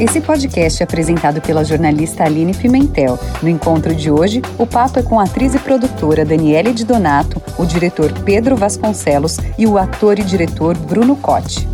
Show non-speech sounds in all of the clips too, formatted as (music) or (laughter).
Esse podcast é apresentado pela jornalista Aline Pimentel. No encontro de hoje, o papo é com a atriz e produtora Daniele de Donato, o diretor Pedro Vasconcelos e o ator e diretor Bruno Cotti.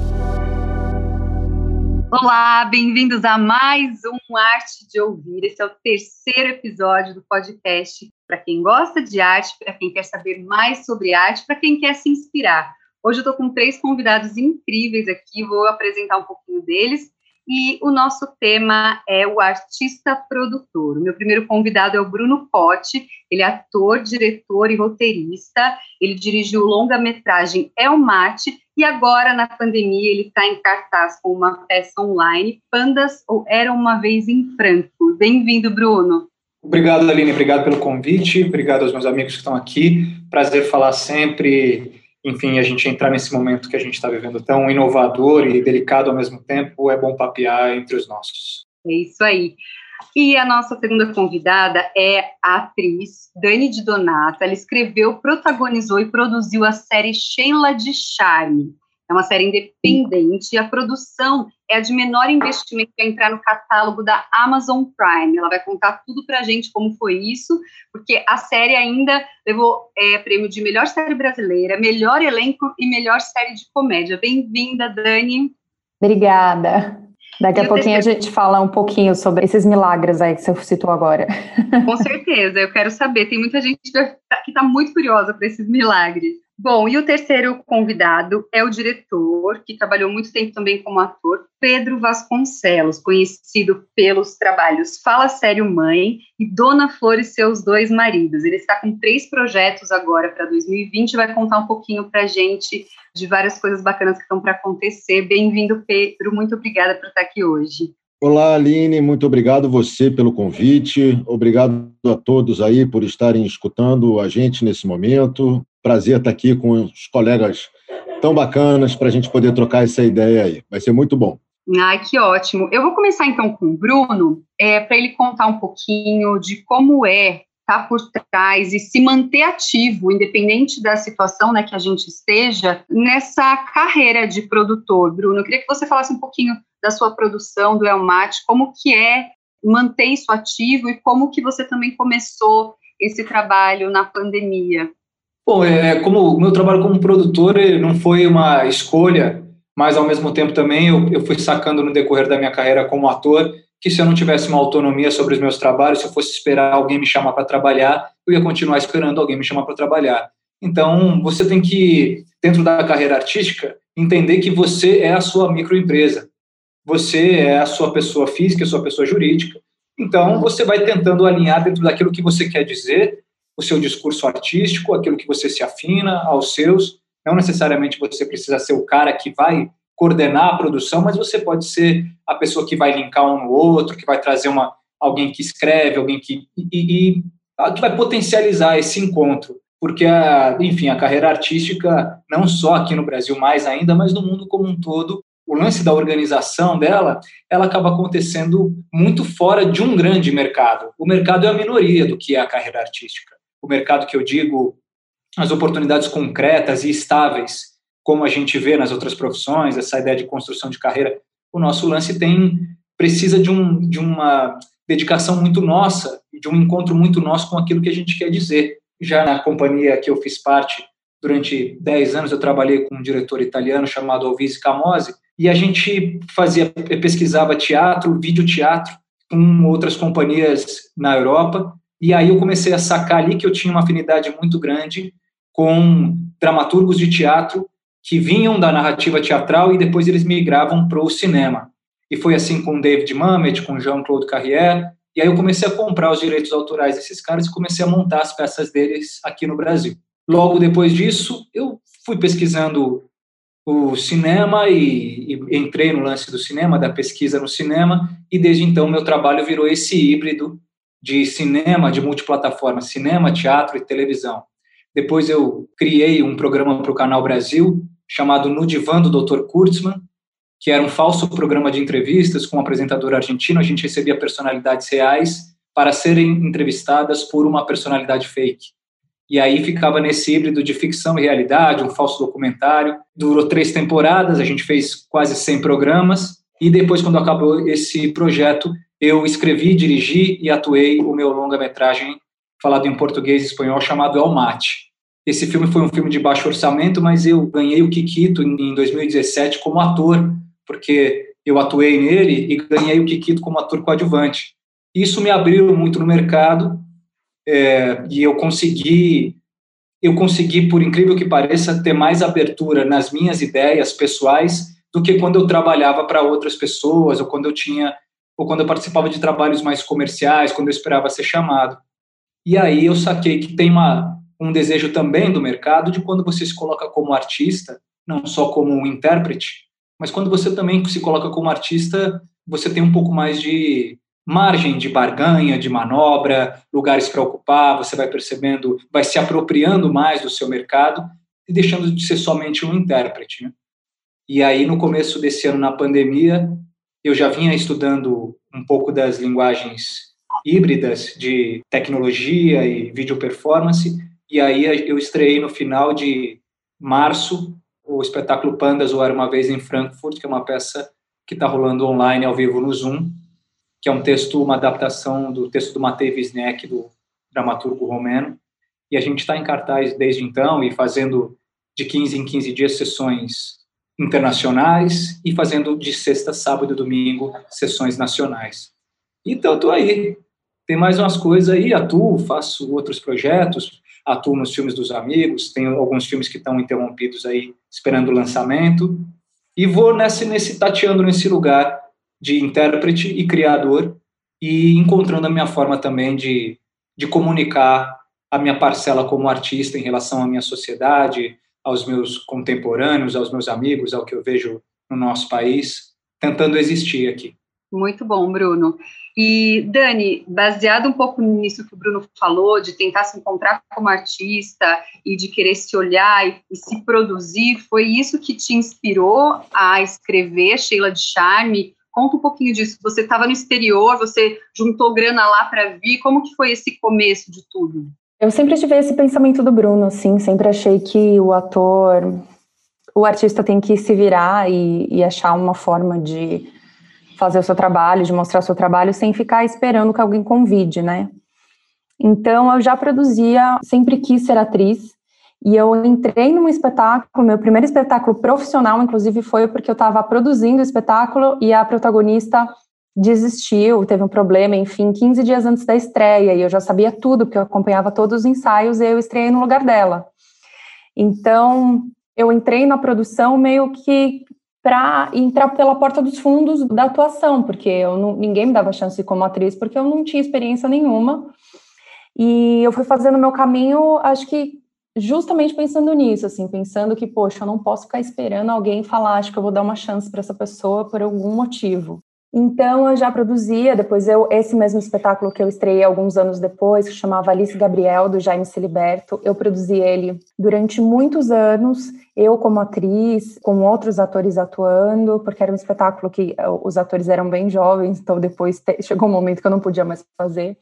Olá, bem-vindos a mais um Arte de Ouvir. Esse é o terceiro episódio do podcast para quem gosta de arte, para quem quer saber mais sobre arte, para quem quer se inspirar. Hoje eu estou com três convidados incríveis aqui, vou apresentar um pouquinho deles e o nosso tema é o artista produtor. O meu primeiro convidado é o Bruno Potti, ele é ator, diretor e roteirista. Ele dirigiu longa-metragem El Mate e agora, na pandemia, ele está em cartaz com uma peça online, Pandas ou Era Uma Vez em Franco. Bem-vindo, Bruno. Obrigado, Aline. Obrigado pelo convite. Obrigado aos meus amigos que estão aqui. Prazer falar sempre enfim, a gente entrar nesse momento que a gente está vivendo tão inovador e delicado ao mesmo tempo, é bom papear entre os nossos. É isso aí. E a nossa segunda convidada é a atriz Dani de Donato. Ela escreveu, protagonizou e produziu a série Sheila de Charme. É uma série independente e a produção é a de menor investimento para entrar no catálogo da Amazon Prime. Ela vai contar tudo para a gente como foi isso, porque a série ainda levou é, prêmio de melhor série brasileira, melhor elenco e melhor série de comédia. Bem-vinda, Dani. Obrigada. Daqui a pouquinho a gente fala um pouquinho sobre esses milagres aí que você citou agora. Com certeza, eu quero saber. Tem muita gente que está muito curiosa para esses milagres. Bom, e o terceiro convidado é o diretor, que trabalhou muito tempo também como ator, Pedro Vasconcelos, conhecido pelos trabalhos Fala Sério Mãe e Dona Flor e Seus Dois Maridos. Ele está com três projetos agora para 2020 e vai contar um pouquinho para a gente de várias coisas bacanas que estão para acontecer. Bem-vindo, Pedro. Muito obrigada por estar aqui hoje. Olá, Aline, muito obrigado você pelo convite. Obrigado a todos aí por estarem escutando a gente nesse momento. Prazer estar aqui com os colegas tão bacanas para a gente poder trocar essa ideia aí. Vai ser muito bom. Ai, que ótimo. Eu vou começar então com o Bruno, é, para ele contar um pouquinho de como é estar tá por trás e se manter ativo, independente da situação né, que a gente esteja, nessa carreira de produtor. Bruno, eu queria que você falasse um pouquinho da sua produção do Elmate, como que é manter isso ativo e como que você também começou esse trabalho na pandemia. Bom, é, como o meu trabalho como produtor não foi uma escolha, mas ao mesmo tempo também eu, eu fui sacando no decorrer da minha carreira como ator que se eu não tivesse uma autonomia sobre os meus trabalhos, se eu fosse esperar alguém me chamar para trabalhar, eu ia continuar esperando alguém me chamar para trabalhar. Então, você tem que, dentro da carreira artística, entender que você é a sua microempresa. Você é a sua pessoa física, a sua pessoa jurídica. Então, você vai tentando alinhar dentro daquilo que você quer dizer o seu discurso artístico, aquilo que você se afina aos seus. Não necessariamente você precisa ser o cara que vai coordenar a produção, mas você pode ser a pessoa que vai linkar um no outro, que vai trazer uma alguém que escreve, alguém que e, e que vai potencializar esse encontro, porque a, enfim, a carreira artística não só aqui no Brasil mais ainda, mas no mundo como um todo, o lance da organização dela, ela acaba acontecendo muito fora de um grande mercado. O mercado é a minoria do que é a carreira artística o mercado que eu digo, as oportunidades concretas e estáveis, como a gente vê nas outras profissões, essa ideia de construção de carreira, o nosso lance tem precisa de, um, de uma dedicação muito nossa, de um encontro muito nosso com aquilo que a gente quer dizer. Já na companhia que eu fiz parte durante 10 anos, eu trabalhei com um diretor italiano chamado Alvise Camose, e a gente fazia, pesquisava teatro, videoteatro, com outras companhias na Europa, e aí eu comecei a sacar ali que eu tinha uma afinidade muito grande com dramaturgos de teatro que vinham da narrativa teatral e depois eles migravam para o cinema. E foi assim com David Mamet, com Jean-Claude Carrière, e aí eu comecei a comprar os direitos autorais desses caras e comecei a montar as peças deles aqui no Brasil. Logo depois disso, eu fui pesquisando o cinema e, e, entrei no lance do cinema, da pesquisa no cinema, e desde então meu trabalho virou esse híbrido de cinema, de multiplataforma, cinema, teatro e televisão. Depois eu criei um programa para o Canal Brasil, chamado No Divã do Dr. Kurtzman, que era um falso programa de entrevistas com um apresentador argentino. A gente recebia personalidades reais para serem entrevistadas por uma personalidade fake. E aí ficava nesse híbrido de ficção e realidade, um falso documentário. Durou três temporadas, a gente fez quase 100 programas. E depois, quando acabou esse projeto, eu escrevi, dirigi e atuei o meu longa-metragem falado em português e espanhol chamado El Mate. Esse filme foi um filme de baixo orçamento, mas eu ganhei o Kikito em 2017 como ator, porque eu atuei nele e ganhei o Kikito como ator coadjuvante. Isso me abriu muito no mercado é, e eu consegui, eu consegui, por incrível que pareça, ter mais abertura nas minhas ideias pessoais do que quando eu trabalhava para outras pessoas ou quando eu tinha ou quando eu participava de trabalhos mais comerciais, quando eu esperava ser chamado. E aí eu saquei que tem uma, um desejo também do mercado de quando você se coloca como artista, não só como um intérprete, mas quando você também se coloca como artista, você tem um pouco mais de margem de barganha, de manobra, lugares para ocupar, você vai percebendo, vai se apropriando mais do seu mercado e deixando de ser somente um intérprete. Né? E aí, no começo desse ano, na pandemia, eu já vinha estudando um pouco das linguagens híbridas de tecnologia e vídeo performance, e aí eu estreiei no final de março o espetáculo Pandas ou Era Uma Vez em Frankfurt, que é uma peça que está rolando online ao vivo no Zoom, que é um texto, uma adaptação do texto do Matei Wisniewski, do dramaturgo romeno, e a gente está em cartaz desde então e fazendo de 15 em 15 dias sessões internacionais e fazendo de sexta, sábado e domingo sessões nacionais. Então, estou aí. Tem mais umas coisas aí, atuo, faço outros projetos, atuo nos filmes dos amigos, tenho alguns filmes que estão interrompidos aí, esperando o lançamento, e vou nesse, nesse tateando nesse lugar de intérprete e criador e encontrando a minha forma também de, de comunicar a minha parcela como artista em relação à minha sociedade, aos meus contemporâneos, aos meus amigos, ao que eu vejo no nosso país, tentando existir aqui. Muito bom, Bruno. E, Dani, baseado um pouco nisso que o Bruno falou, de tentar se encontrar como artista e de querer se olhar e, e se produzir, foi isso que te inspirou a escrever Sheila de Charme? Conta um pouquinho disso. Você estava no exterior, você juntou grana lá para vir, como que foi esse começo de tudo? Eu sempre tive esse pensamento do Bruno, assim, sempre achei que o ator, o artista tem que se virar e, e achar uma forma de fazer o seu trabalho, de mostrar o seu trabalho, sem ficar esperando que alguém convide, né? Então, eu já produzia, sempre quis ser atriz, e eu entrei num espetáculo, meu primeiro espetáculo profissional, inclusive, foi porque eu estava produzindo o espetáculo e a protagonista desistiu, teve um problema, enfim, 15 dias antes da estreia, e eu já sabia tudo, porque eu acompanhava todos os ensaios e eu estreiei no lugar dela. Então, eu entrei na produção meio que para entrar pela porta dos fundos da atuação, porque eu não, ninguém me dava chance como atriz, porque eu não tinha experiência nenhuma. E eu fui fazendo meu caminho, acho que justamente pensando nisso, assim, pensando que, poxa, eu não posso ficar esperando alguém falar, acho que eu vou dar uma chance para essa pessoa por algum motivo. Então eu já produzia, depois eu esse mesmo espetáculo que eu estreiei alguns anos depois, que chamava Alice Gabriel do Jaime Ciliberto, eu produzi ele durante muitos anos, eu como atriz, com outros atores atuando, porque era um espetáculo que eh, os atores eram bem jovens, então depois chegou um momento que eu não podia mais fazer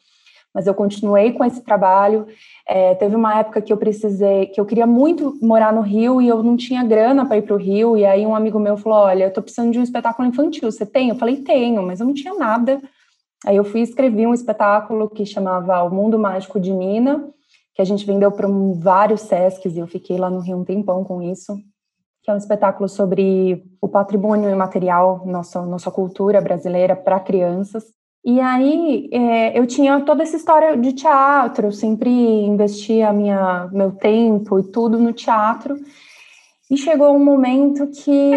mas eu continuei com esse trabalho. É, teve uma época que eu precisei, que eu queria muito morar no Rio e eu não tinha grana para ir para o Rio. E aí um amigo meu falou: Olha, eu estou precisando de um espetáculo infantil. Você tem? Eu falei: Tenho, mas eu não tinha nada. Aí eu fui escrevi um espetáculo que chamava O Mundo Mágico de Nina, que a gente vendeu para um, vários Sescs e eu fiquei lá no Rio um tempão com isso. Que é um espetáculo sobre o patrimônio imaterial, nossa, nossa cultura brasileira para crianças. E aí é, eu tinha toda essa história de teatro, eu sempre investia minha, meu tempo e tudo no teatro. E chegou um momento que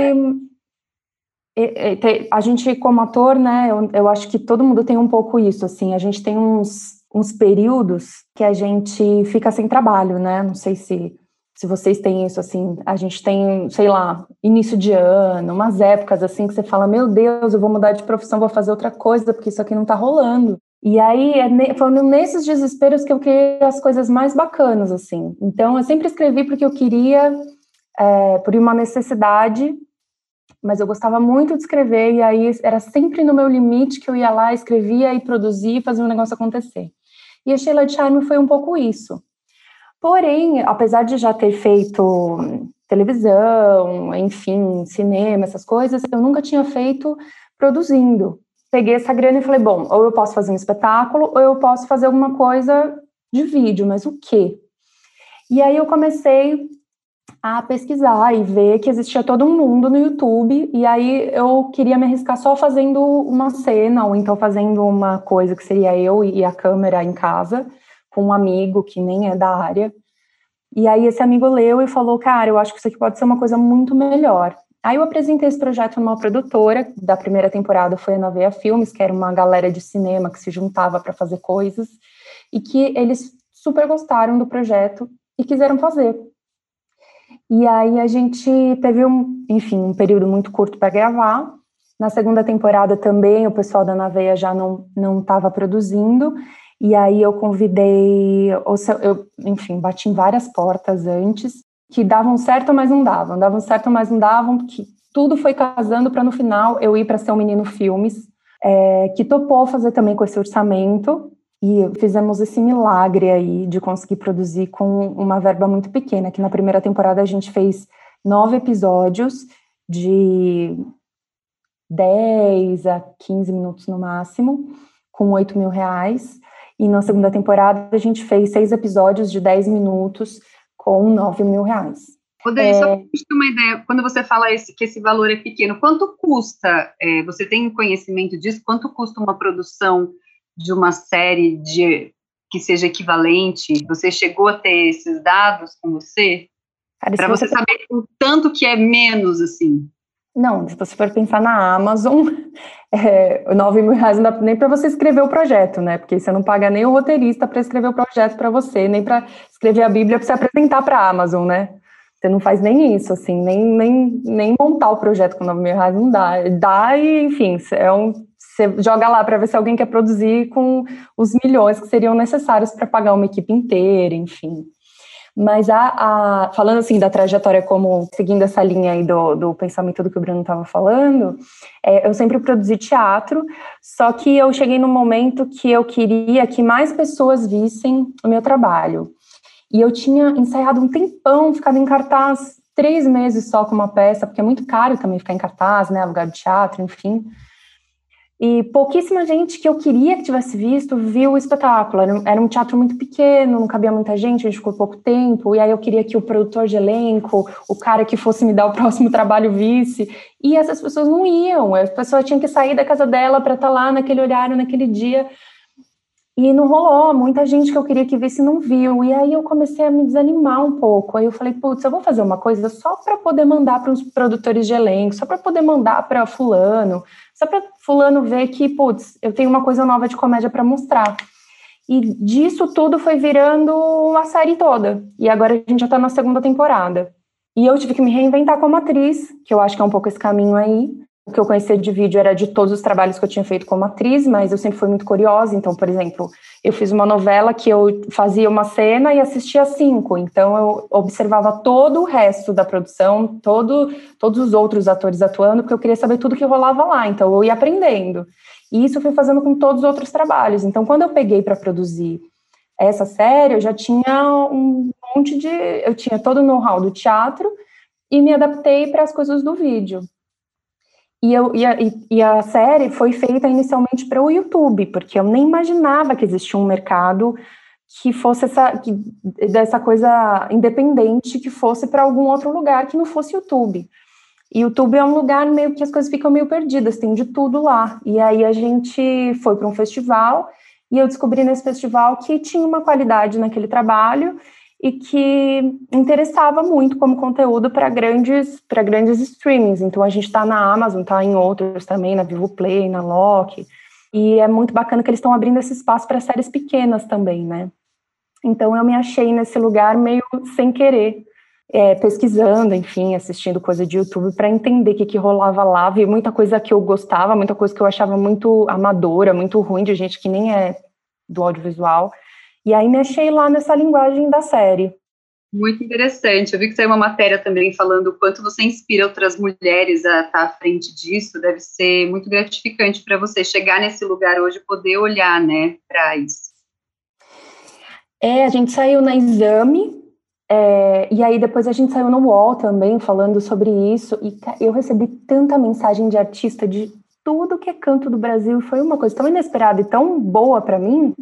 a gente, como ator, né, eu, eu acho que todo mundo tem um pouco isso, assim, a gente tem uns, uns períodos que a gente fica sem trabalho, né, não sei se se vocês têm isso, assim, a gente tem, sei lá, início de ano, umas épocas assim que você fala, meu Deus, eu vou mudar de profissão, vou fazer outra coisa, porque isso aqui não tá rolando. E aí, é foi nesses desesperos que eu criei as coisas mais bacanas, assim. Então, eu sempre escrevi porque eu queria, é, por uma necessidade, mas eu gostava muito de escrever, e aí era sempre no meu limite que eu ia lá, escrevia e produzia e fazia um negócio acontecer. E a Sheila de Charme foi um pouco isso. Porém, apesar de já ter feito televisão, enfim, cinema, essas coisas, eu nunca tinha feito produzindo. Peguei essa grana e falei, bom, ou eu posso fazer um espetáculo, ou eu posso fazer alguma coisa de vídeo, mas o quê? E aí eu comecei a pesquisar e ver que existia todo um mundo no YouTube, e aí eu queria me arriscar só fazendo uma cena, ou então fazendo uma coisa que seria eu e a câmera em casa, com um amigo que nem é da área. E aí esse amigo leu e falou, cara, eu acho que isso aqui pode ser uma coisa muito melhor. Aí eu apresentei esse projeto numa produtora, da primeira temporada foi a Naveia Filmes, que era uma galera de cinema que se juntava para fazer coisas, e que eles super gostaram do projeto e quiseram fazer. E aí a gente teve um, enfim, um período muito curto para gravar. Na segunda temporada também o pessoal da Naveia já não não estava produzindo. E aí eu convidei, eu, enfim, bati em várias portas antes que davam certo, mas não davam, davam certo, mas não davam, que tudo foi casando para no final eu ir para ser um menino filmes, é, que topou fazer também com esse orçamento. E fizemos esse milagre aí de conseguir produzir com uma verba muito pequena, que na primeira temporada a gente fez nove episódios de 10 a 15 minutos no máximo, com 8 mil reais. E na segunda temporada a gente fez seis episódios de 10 minutos com 9 mil reais. Rodrigo, é... só para a gente ter uma ideia, quando você fala esse, que esse valor é pequeno, quanto custa, é, você tem conhecimento disso, quanto custa uma produção de uma série de que seja equivalente? Você chegou a ter esses dados com você? Para você, você saber o tanto que é menos, assim. Não, se você for pensar na Amazon, (laughs) é, 9 mil reais não dá nem para você escrever o projeto, né? Porque você não paga nem o roteirista para escrever o projeto para você, nem para escrever a Bíblia para você apresentar para a Amazon, né? Você não faz nem isso, assim, nem, nem, nem montar o projeto com 9 mil reais não dá. Dá e, enfim, é um, você joga lá para ver se alguém quer produzir com os milhões que seriam necessários para pagar uma equipe inteira, enfim. Mas a, a, falando assim da trajetória como seguindo essa linha aí do, do pensamento do que o Bruno estava falando, é, eu sempre produzi teatro, só que eu cheguei no momento que eu queria que mais pessoas vissem o meu trabalho. E eu tinha ensaiado um tempão, ficado em cartaz três meses só com uma peça, porque é muito caro também ficar em cartaz, né, lugar de teatro, enfim. E pouquíssima gente que eu queria que tivesse visto viu o espetáculo. Era, um teatro muito pequeno, não cabia muita gente, a gente ficou pouco tempo. E aí eu queria que o produtor de elenco, o cara que fosse me dar o (laughs) próximo trabalho, visse. E essas pessoas não iam. A pessoa tinha que sair da casa dela para estar tá lá naquele horário, naquele dia. E não rolou, muita gente que eu queria que visse não viu. E aí eu comecei a me desanimar um pouco. Aí eu falei, putz, eu vou fazer uma coisa só para poder mandar para os produtores de elenco, só para poder mandar para fulano, só para fulano ver que, putz, eu tenho uma coisa nova de comédia para mostrar. E disso tudo foi virando uma série toda. E agora a gente já está na segunda temporada. E eu tive que me reinventar como atriz, que eu acho que é um pouco esse caminho aí. O que eu conhecia de vídeo era de todos os trabalhos que eu tinha feito como atriz, mas eu sempre fui muito curiosa. Então, por exemplo, eu fiz uma novela que eu fazia uma cena e assistia cinco. Então, eu observava todo o resto da produção, todo, todos os outros atores atuando, porque eu queria saber tudo que rolava lá. Então, eu ia aprendendo. E isso eu fui fazendo com todos os outros trabalhos. Então, quando eu peguei para produzir essa série, eu já tinha um monte de. Eu tinha todo o know-how do teatro e me adaptei para as coisas do vídeo. E, eu, e, a, e a série foi feita inicialmente para o YouTube, porque eu nem imaginava que existia um mercado que fosse essa que, dessa coisa independente que fosse para algum outro lugar que não fosse YouTube. E YouTube é um lugar meio que as coisas ficam meio perdidas, tem de tudo lá. E aí a gente foi para um festival e eu descobri nesse festival que tinha uma qualidade naquele trabalho e que interessava muito como conteúdo para grandes para grandes streamings. Então a gente está na Amazon, está em outros também, na Vivo Play, na Loki. E é muito bacana que eles estão abrindo esse espaço para séries pequenas também, né? Então eu me achei nesse lugar meio sem querer, é, pesquisando, enfim, assistindo coisa de YouTube para entender o que, que rolava lá. Vi muita coisa que eu gostava, muita coisa que eu achava muito amadora, muito ruim, de gente que nem é do audiovisual. E aí me achei lá nessa linguagem da série. Muito interessante. Eu vi que saiu uma matéria também falando o quanto você inspira outras mulheres a estar à frente disso. Deve ser muito gratificante para você chegar nesse lugar hoje e poder olhar, né, para isso. É, a gente saiu na Exame, é, e aí depois a gente saiu no UOL também falando sobre isso, e eu recebi tanta mensagem de artista de tudo que é canto do Brasil. Foi uma coisa tão inesperada e tão boa para mim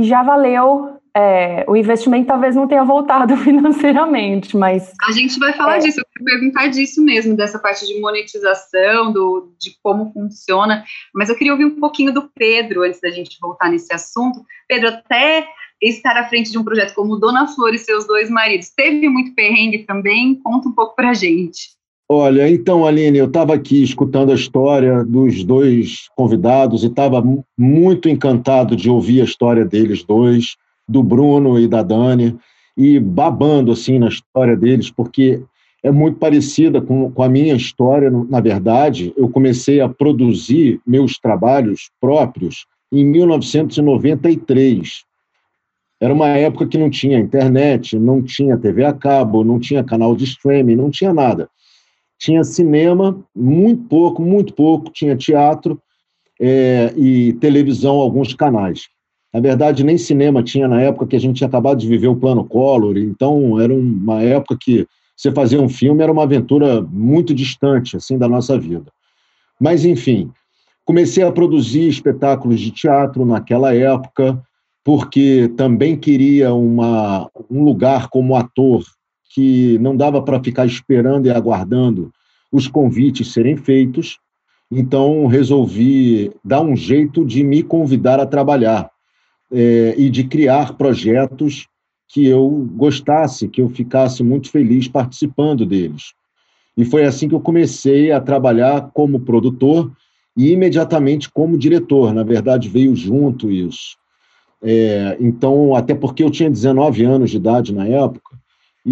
que já valeu. É, o investimento talvez não tenha voltado (laughs) financeiramente, mas. A gente vai falar é, disso, eu quero perguntar disso mesmo, dessa parte de monetização, do, de como funciona. Mas eu queria ouvir um pouquinho do Pedro antes da gente voltar nesse assunto. Pedro, até estar à frente de um projeto como Dona Flor e seus dois maridos, teve muito perrengue também? Conta um pouco pra gente. Olha, então, Aline, eu estava aqui escutando a história dos dois convidados e estava muito encantado de ouvir a história deles dois, do Bruno e da Dani, e babando assim na história deles, porque é muito parecida com, com a minha história. Na verdade, eu comecei a produzir meus trabalhos próprios em 1993. Era uma época que não tinha internet, não tinha TV a cabo, não tinha canal de streaming, não tinha nada tinha cinema, muito pouco, muito pouco, tinha teatro é, e televisão, alguns canais. Na verdade, nem cinema tinha na época que a gente tinha acabado de viver o plano Collor, então era uma época que você fazer um filme era uma aventura muito distante assim da nossa vida. Mas, enfim, comecei a produzir espetáculos de teatro naquela época, porque também queria uma, um lugar como ator que não dava para ficar esperando e aguardando os convites serem feitos, então resolvi dar um jeito de me convidar a trabalhar é, e de criar projetos que eu gostasse, que eu ficasse muito feliz participando deles. E foi assim que eu comecei a trabalhar como produtor e imediatamente como diretor. Na verdade, veio junto isso. É, então, até porque eu tinha 19 anos de idade na época,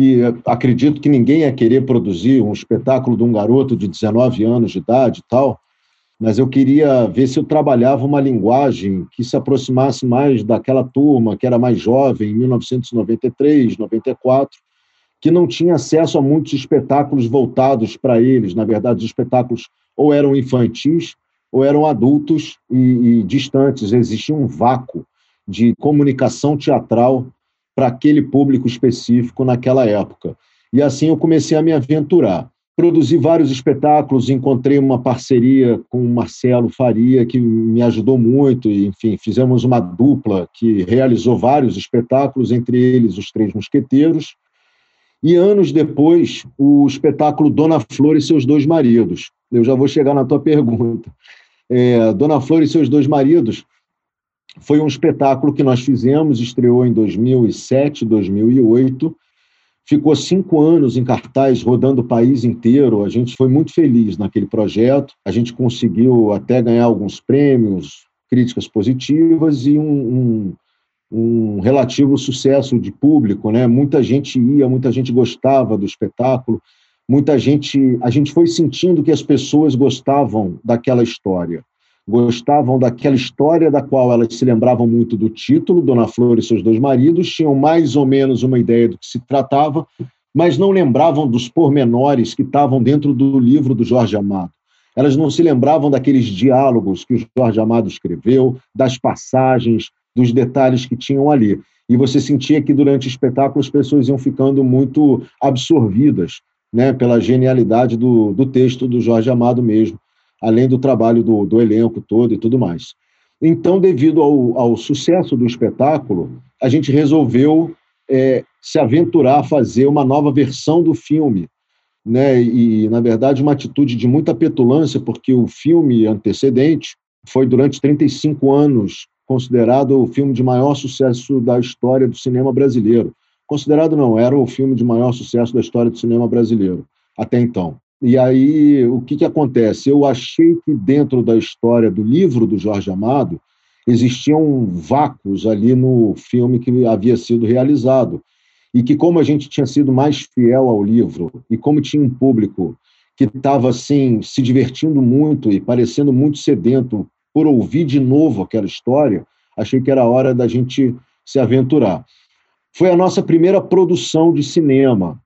e acredito que ninguém ia querer produzir um espetáculo de um garoto de 19 anos de idade e tal, mas eu queria ver se eu trabalhava uma linguagem que se aproximasse mais daquela turma que era mais jovem, em 1993, 94, que não tinha acesso a muitos espetáculos voltados para eles. Na verdade, os espetáculos ou eram infantis ou eram adultos e, e distantes. Existia um vácuo de comunicação teatral para aquele público específico naquela época. E assim eu comecei a me aventurar. Produzi vários espetáculos, encontrei uma parceria com o Marcelo Faria, que me ajudou muito, e, enfim, fizemos uma dupla que realizou vários espetáculos, entre eles Os Três Mosqueteiros, e anos depois, o espetáculo Dona Flor e seus dois maridos. Eu já vou chegar na tua pergunta. É, Dona Flor e seus dois maridos foi um espetáculo que nós fizemos, estreou em 2007, 2008, ficou cinco anos em cartaz, rodando o país inteiro. A gente foi muito feliz naquele projeto. A gente conseguiu até ganhar alguns prêmios, críticas positivas e um, um, um relativo sucesso de público. Né? Muita gente ia, muita gente gostava do espetáculo. Muita gente, a gente foi sentindo que as pessoas gostavam daquela história gostavam daquela história da qual elas se lembravam muito do título, Dona Flor e seus dois maridos, tinham mais ou menos uma ideia do que se tratava, mas não lembravam dos pormenores que estavam dentro do livro do Jorge Amado. Elas não se lembravam daqueles diálogos que o Jorge Amado escreveu, das passagens, dos detalhes que tinham ali. E você sentia que durante o espetáculo as pessoas iam ficando muito absorvidas né, pela genialidade do, do texto do Jorge Amado mesmo além do trabalho do, do elenco todo e tudo mais. Então, devido ao, ao sucesso do espetáculo, a gente resolveu é, se aventurar a fazer uma nova versão do filme. Né? E, na verdade, uma atitude de muita petulância, porque o filme antecedente foi, durante 35 anos, considerado o filme de maior sucesso da história do cinema brasileiro. Considerado não, era o filme de maior sucesso da história do cinema brasileiro, até então. E aí, o que, que acontece? Eu achei que dentro da história do livro do Jorge Amado existiam vácuos ali no filme que havia sido realizado. E que, como a gente tinha sido mais fiel ao livro, e como tinha um público que estava assim, se divertindo muito e parecendo muito sedento por ouvir de novo aquela história, achei que era hora da gente se aventurar. Foi a nossa primeira produção de cinema,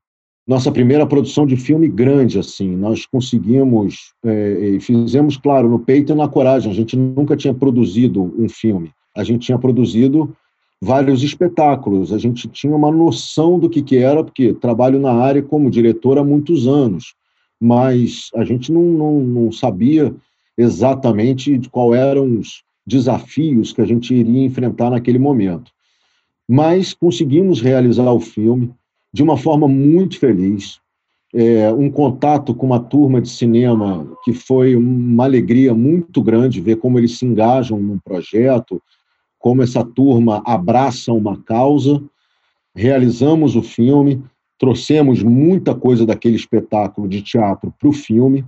nossa primeira produção de filme grande, assim. Nós conseguimos é, e fizemos, claro, no peito e na coragem. A gente nunca tinha produzido um filme. A gente tinha produzido vários espetáculos. A gente tinha uma noção do que, que era, porque trabalho na área como diretor há muitos anos, mas a gente não, não, não sabia exatamente qual eram os desafios que a gente iria enfrentar naquele momento. Mas conseguimos realizar o filme de uma forma muito feliz, é, um contato com uma turma de cinema que foi uma alegria muito grande ver como eles se engajam num projeto, como essa turma abraça uma causa. Realizamos o filme, trouxemos muita coisa daquele espetáculo de teatro para o filme,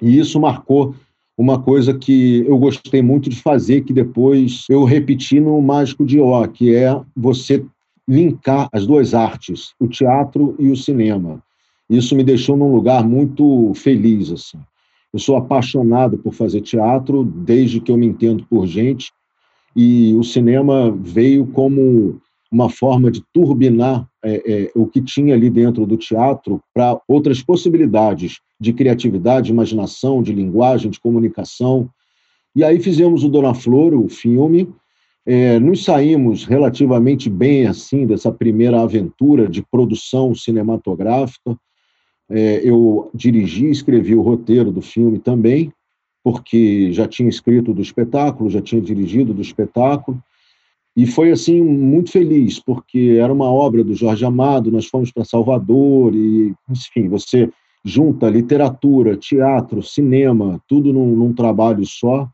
e isso marcou uma coisa que eu gostei muito de fazer, que depois eu repeti no Mágico de Ó, que é você linkar as duas artes, o teatro e o cinema. Isso me deixou num lugar muito feliz, assim. Eu sou apaixonado por fazer teatro desde que eu me entendo por gente e o cinema veio como uma forma de turbinar é, é, o que tinha ali dentro do teatro para outras possibilidades de criatividade, de imaginação, de linguagem, de comunicação. E aí fizemos o Dona Flor, o filme, é, nos saímos relativamente bem assim dessa primeira aventura de produção cinematográfica. É, eu dirigi e escrevi o roteiro do filme também, porque já tinha escrito do espetáculo, já tinha dirigido do espetáculo, e foi assim muito feliz, porque era uma obra do Jorge Amado, nós fomos para Salvador, e enfim, você junta literatura, teatro, cinema, tudo num, num trabalho só,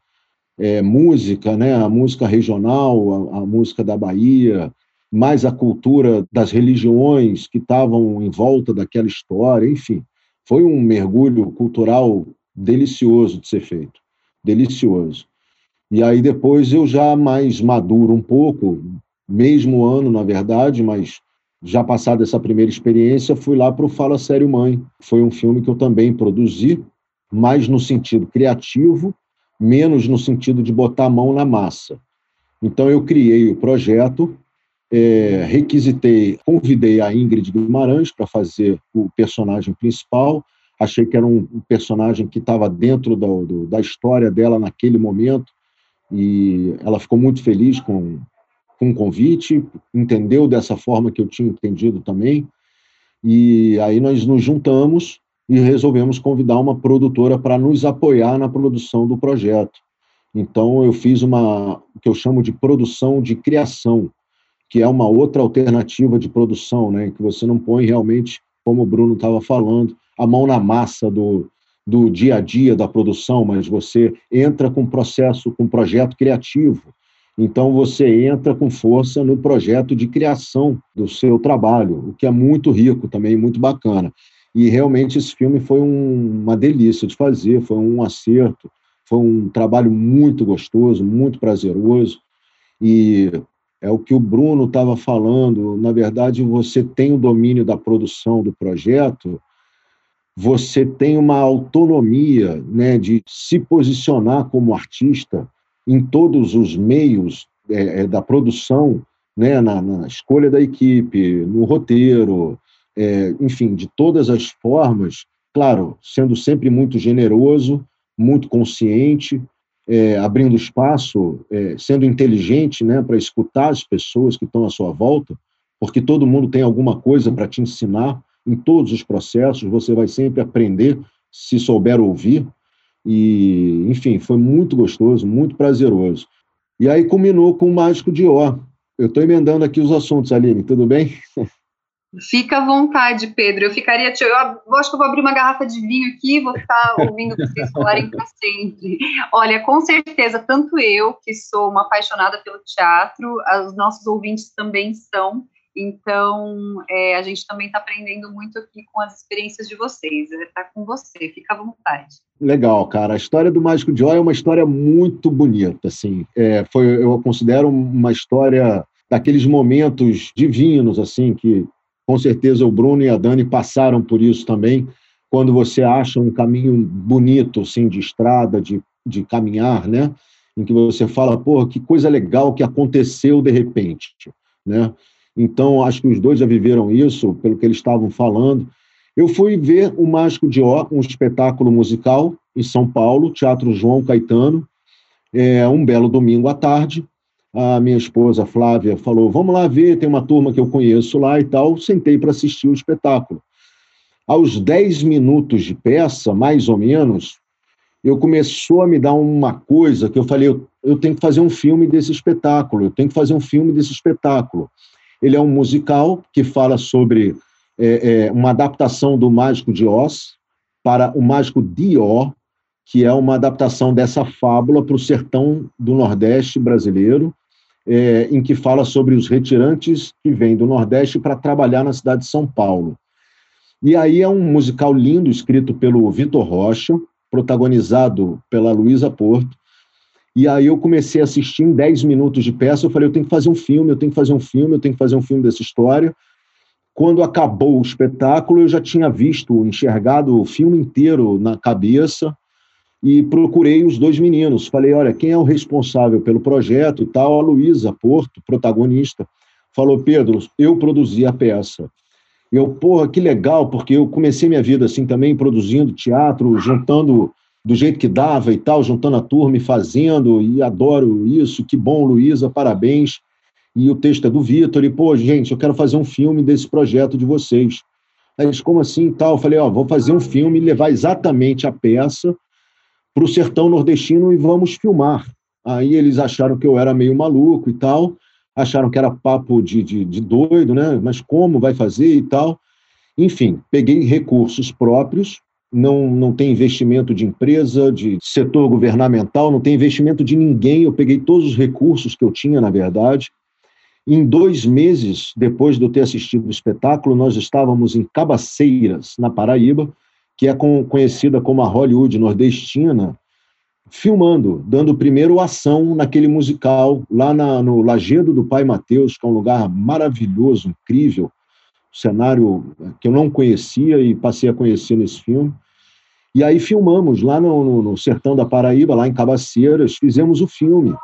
é, música, né, a música regional, a, a música da Bahia, mais a cultura das religiões que estavam em volta daquela história, enfim. Foi um mergulho cultural delicioso de ser feito, delicioso. E aí depois eu já mais maduro um pouco, mesmo ano, na verdade, mas já passada essa primeira experiência, fui lá para o Fala Sério Mãe. Foi um filme que eu também produzi, mais no sentido criativo, menos no sentido de botar a mão na massa. Então eu criei o projeto, é, requisitei, convidei a Ingrid Guimarães para fazer o personagem principal. Achei que era um personagem que estava dentro do, do, da história dela naquele momento e ela ficou muito feliz com, com o convite, entendeu dessa forma que eu tinha entendido também. E aí nós nos juntamos e resolvemos convidar uma produtora para nos apoiar na produção do projeto. Então eu fiz uma o que eu chamo de produção de criação, que é uma outra alternativa de produção, né, que você não põe realmente, como o Bruno estava falando, a mão na massa do, do dia a dia da produção, mas você entra com processo, com projeto criativo. Então você entra com força no projeto de criação do seu trabalho, o que é muito rico também, muito bacana. E realmente esse filme foi um, uma delícia de fazer, foi um acerto, foi um trabalho muito gostoso, muito prazeroso. E é o que o Bruno estava falando. Na verdade, você tem o domínio da produção do projeto, você tem uma autonomia né, de se posicionar como artista em todos os meios é, é, da produção, né, na, na, escolha da equipe, no roteiro, é, enfim, de todas as formas, claro, sendo sempre muito generoso, muito consciente, é, abrindo espaço, é, sendo inteligente né, para escutar as pessoas que estão à sua volta, porque todo mundo tem alguma coisa para te ensinar em todos os processos, você vai sempre aprender se souber ouvir. E, enfim, foi muito gostoso, muito prazeroso. E aí culminou com o Mágico de Ó. Eu estou emendando aqui os assuntos, Aline, tudo bem? (laughs) Fica à vontade, Pedro. Eu ficaria. Eu acho que eu vou abrir uma garrafa de vinho aqui e vou ficar (laughs) ouvindo vocês falarem para sempre. Olha, com certeza, tanto eu, que sou uma apaixonada pelo teatro, os nossos ouvintes também são. Então, é, a gente também está aprendendo muito aqui com as experiências de vocês. Está com você, fica à vontade. Legal, cara. A história do Mágico de Oz é uma história muito bonita. Assim, é, foi, eu considero uma história daqueles momentos divinos, assim, que com certeza o Bruno e a Dani passaram por isso também, quando você acha um caminho bonito, assim, de estrada, de, de caminhar, né? Em que você fala, pô, que coisa legal que aconteceu de repente, né? Então, acho que os dois já viveram isso, pelo que eles estavam falando. Eu fui ver o Mágico de Ó, um espetáculo musical em São Paulo, Teatro João Caetano, é, um belo domingo à tarde a minha esposa Flávia falou: vamos lá ver, tem uma turma que eu conheço lá e tal. Sentei para assistir o espetáculo. Aos 10 minutos de peça, mais ou menos, eu começou a me dar uma coisa que eu falei, eu, eu tenho que fazer um filme desse espetáculo, eu tenho que fazer um filme desse espetáculo. Ele é um musical que fala sobre é, é, uma adaptação do Mágico de Oz para o Mágico de Ó, que é uma adaptação dessa fábula para o sertão do Nordeste brasileiro, é, em que fala sobre os retirantes que vêm do Nordeste para trabalhar na cidade de São Paulo. E aí é um musical lindo, escrito pelo Vitor Rocha, protagonizado pela Luísa Porto. E aí eu comecei a assistir em 10 minutos de peça, eu falei, eu tenho que fazer um filme, eu tenho que fazer um filme, eu tenho que fazer um filme dessa história. Quando acabou o espetáculo, eu já tinha visto, enxergado o filme inteiro na cabeça e procurei os dois meninos. Falei, olha, quem é o responsável pelo projeto e tal? A Luísa Porto, protagonista. Falou, Pedro, eu produzi a peça. Eu, porra, que legal, porque eu comecei minha vida assim também, produzindo teatro, juntando do jeito que dava e tal, juntando a turma e fazendo, e adoro isso, que bom, Luísa, parabéns. E o texto é do Vitor, e, pô, gente, eu quero fazer um filme desse projeto de vocês. Aí eles, como assim e tal? Eu falei, ó, vou fazer um filme e levar exatamente a peça para o sertão nordestino e vamos filmar. Aí eles acharam que eu era meio maluco e tal, acharam que era papo de, de, de doido, né? Mas como vai fazer e tal? Enfim, peguei recursos próprios, não, não tem investimento de empresa, de setor governamental, não tem investimento de ninguém. Eu peguei todos os recursos que eu tinha, na verdade. Em dois meses depois de eu ter assistido o espetáculo, nós estávamos em Cabaceiras, na Paraíba, que é conhecida como a Hollywood nordestina, filmando, dando primeiro ação naquele musical, lá na, no Lagedo do Pai Mateus, que é um lugar maravilhoso, incrível, cenário que eu não conhecia e passei a conhecer nesse filme. E aí filmamos lá no, no sertão da Paraíba, lá em Cabaceiras, fizemos o filme,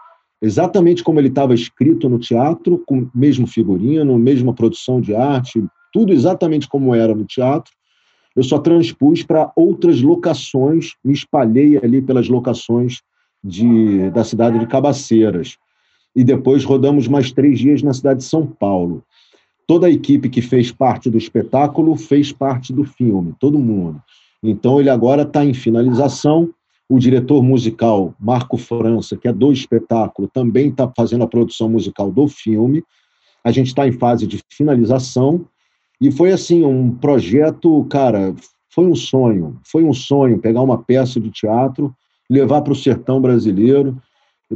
exatamente como ele estava escrito no teatro, com o mesmo figurino, mesma produção de arte, tudo exatamente como era no teatro, eu só transpus para outras locações, me espalhei ali pelas locações de, da cidade de Cabaceiras. E depois rodamos mais três dias na cidade de São Paulo. Toda a equipe que fez parte do espetáculo fez parte do filme, todo mundo. Então ele agora está em finalização. O diretor musical, Marco França, que é do espetáculo, também está fazendo a produção musical do filme. A gente está em fase de finalização e foi assim, um projeto, cara, foi um sonho, foi um sonho pegar uma peça de teatro, levar para o sertão brasileiro,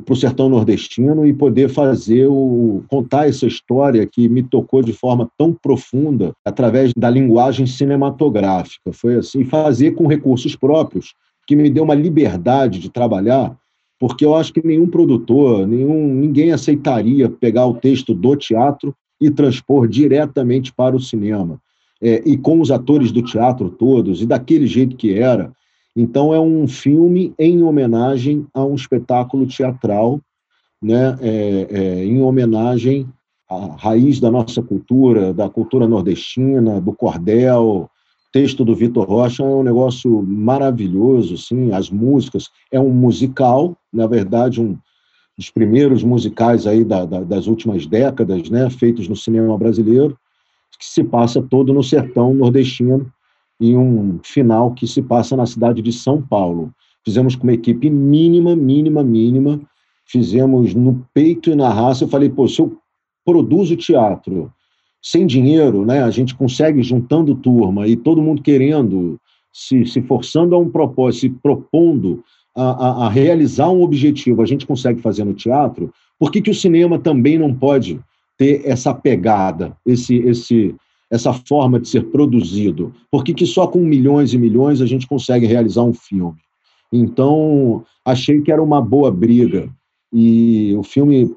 para o sertão nordestino e poder fazer o contar essa história que me tocou de forma tão profunda através da linguagem cinematográfica. Foi assim, fazer com recursos próprios, que me deu uma liberdade de trabalhar, porque eu acho que nenhum produtor, nenhum ninguém aceitaria pegar o texto do teatro e transpor diretamente para o cinema. É, e com os atores do teatro todos, e daquele jeito que era. Então, é um filme em homenagem a um espetáculo teatral, né, é, é, em homenagem à raiz da nossa cultura, da cultura nordestina, do cordel. texto do Vitor Rocha é um negócio maravilhoso, assim, as músicas. É um musical, na verdade, um, dos primeiros musicais aí da, da, das últimas décadas, né, feitos no cinema brasileiro, que se passa todo no sertão nordestino e um final que se passa na cidade de São Paulo. Fizemos com uma equipe mínima, mínima, mínima, fizemos no peito e na raça. Eu falei, pô, se eu produzo teatro sem dinheiro, né, a gente consegue juntando turma e todo mundo querendo, se, se forçando a um propósito, se propondo a, a, a, realizar um objetivo a gente consegue fazer no teatro, por que, que o cinema também não pode ter essa pegada, esse, esse, essa forma de ser produzido? Por que, que só com milhões e milhões a gente consegue realizar um filme? Então, achei que era uma boa briga. E o filme,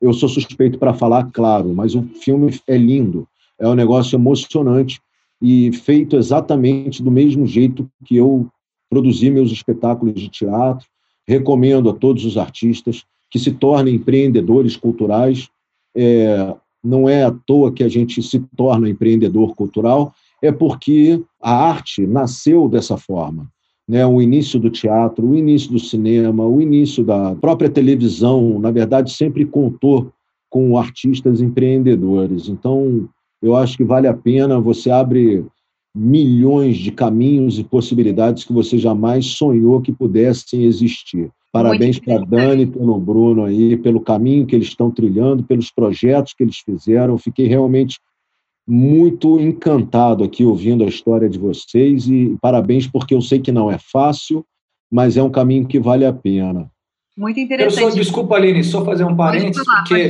eu sou suspeito para falar, claro, mas o filme é lindo, é um negócio emocionante e feito exatamente do mesmo jeito que eu produzir meus espetáculos de teatro. Recomendo a todos os artistas que se tornem empreendedores culturais. É, não é à toa que a gente se torna empreendedor cultural, é porque a arte nasceu dessa forma. Né? O início do teatro, o início do cinema, o início da própria televisão, na verdade, sempre contou com artistas empreendedores. Então, eu acho que vale a pena, você abre milhões de caminhos e possibilidades que você jamais sonhou que pudessem existir. Parabéns para a Dani, pelo Bruno aí, pelo caminho que eles estão trilhando, pelos projetos que eles fizeram. Fiquei realmente muito encantado aqui ouvindo a história de vocês e parabéns porque eu sei que não é fácil, mas é um caminho que vale a pena. Muito interessante. Eu só, desculpa, Aline, só fazer um parênteses,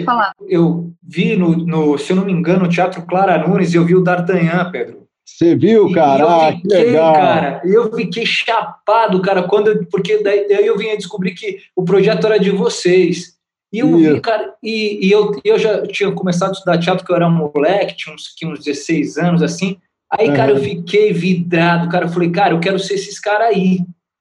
falar, porque eu vi no, no, se eu não me engano, no Teatro Clara Nunes, eu vi o D'Artagnan, Pedro. Você viu, cara? Ah, fiquei, que legal. cara, eu fiquei chapado, cara, quando porque daí, daí eu vim a descobrir que o projeto era de vocês. E eu vi, cara, e, e eu, eu já tinha começado a estudar teatro, que eu era moleque, tinha uns, uns 16 anos, assim. Aí, uhum. cara, eu fiquei vidrado, cara. Eu falei, cara, eu quero ser esses caras aí.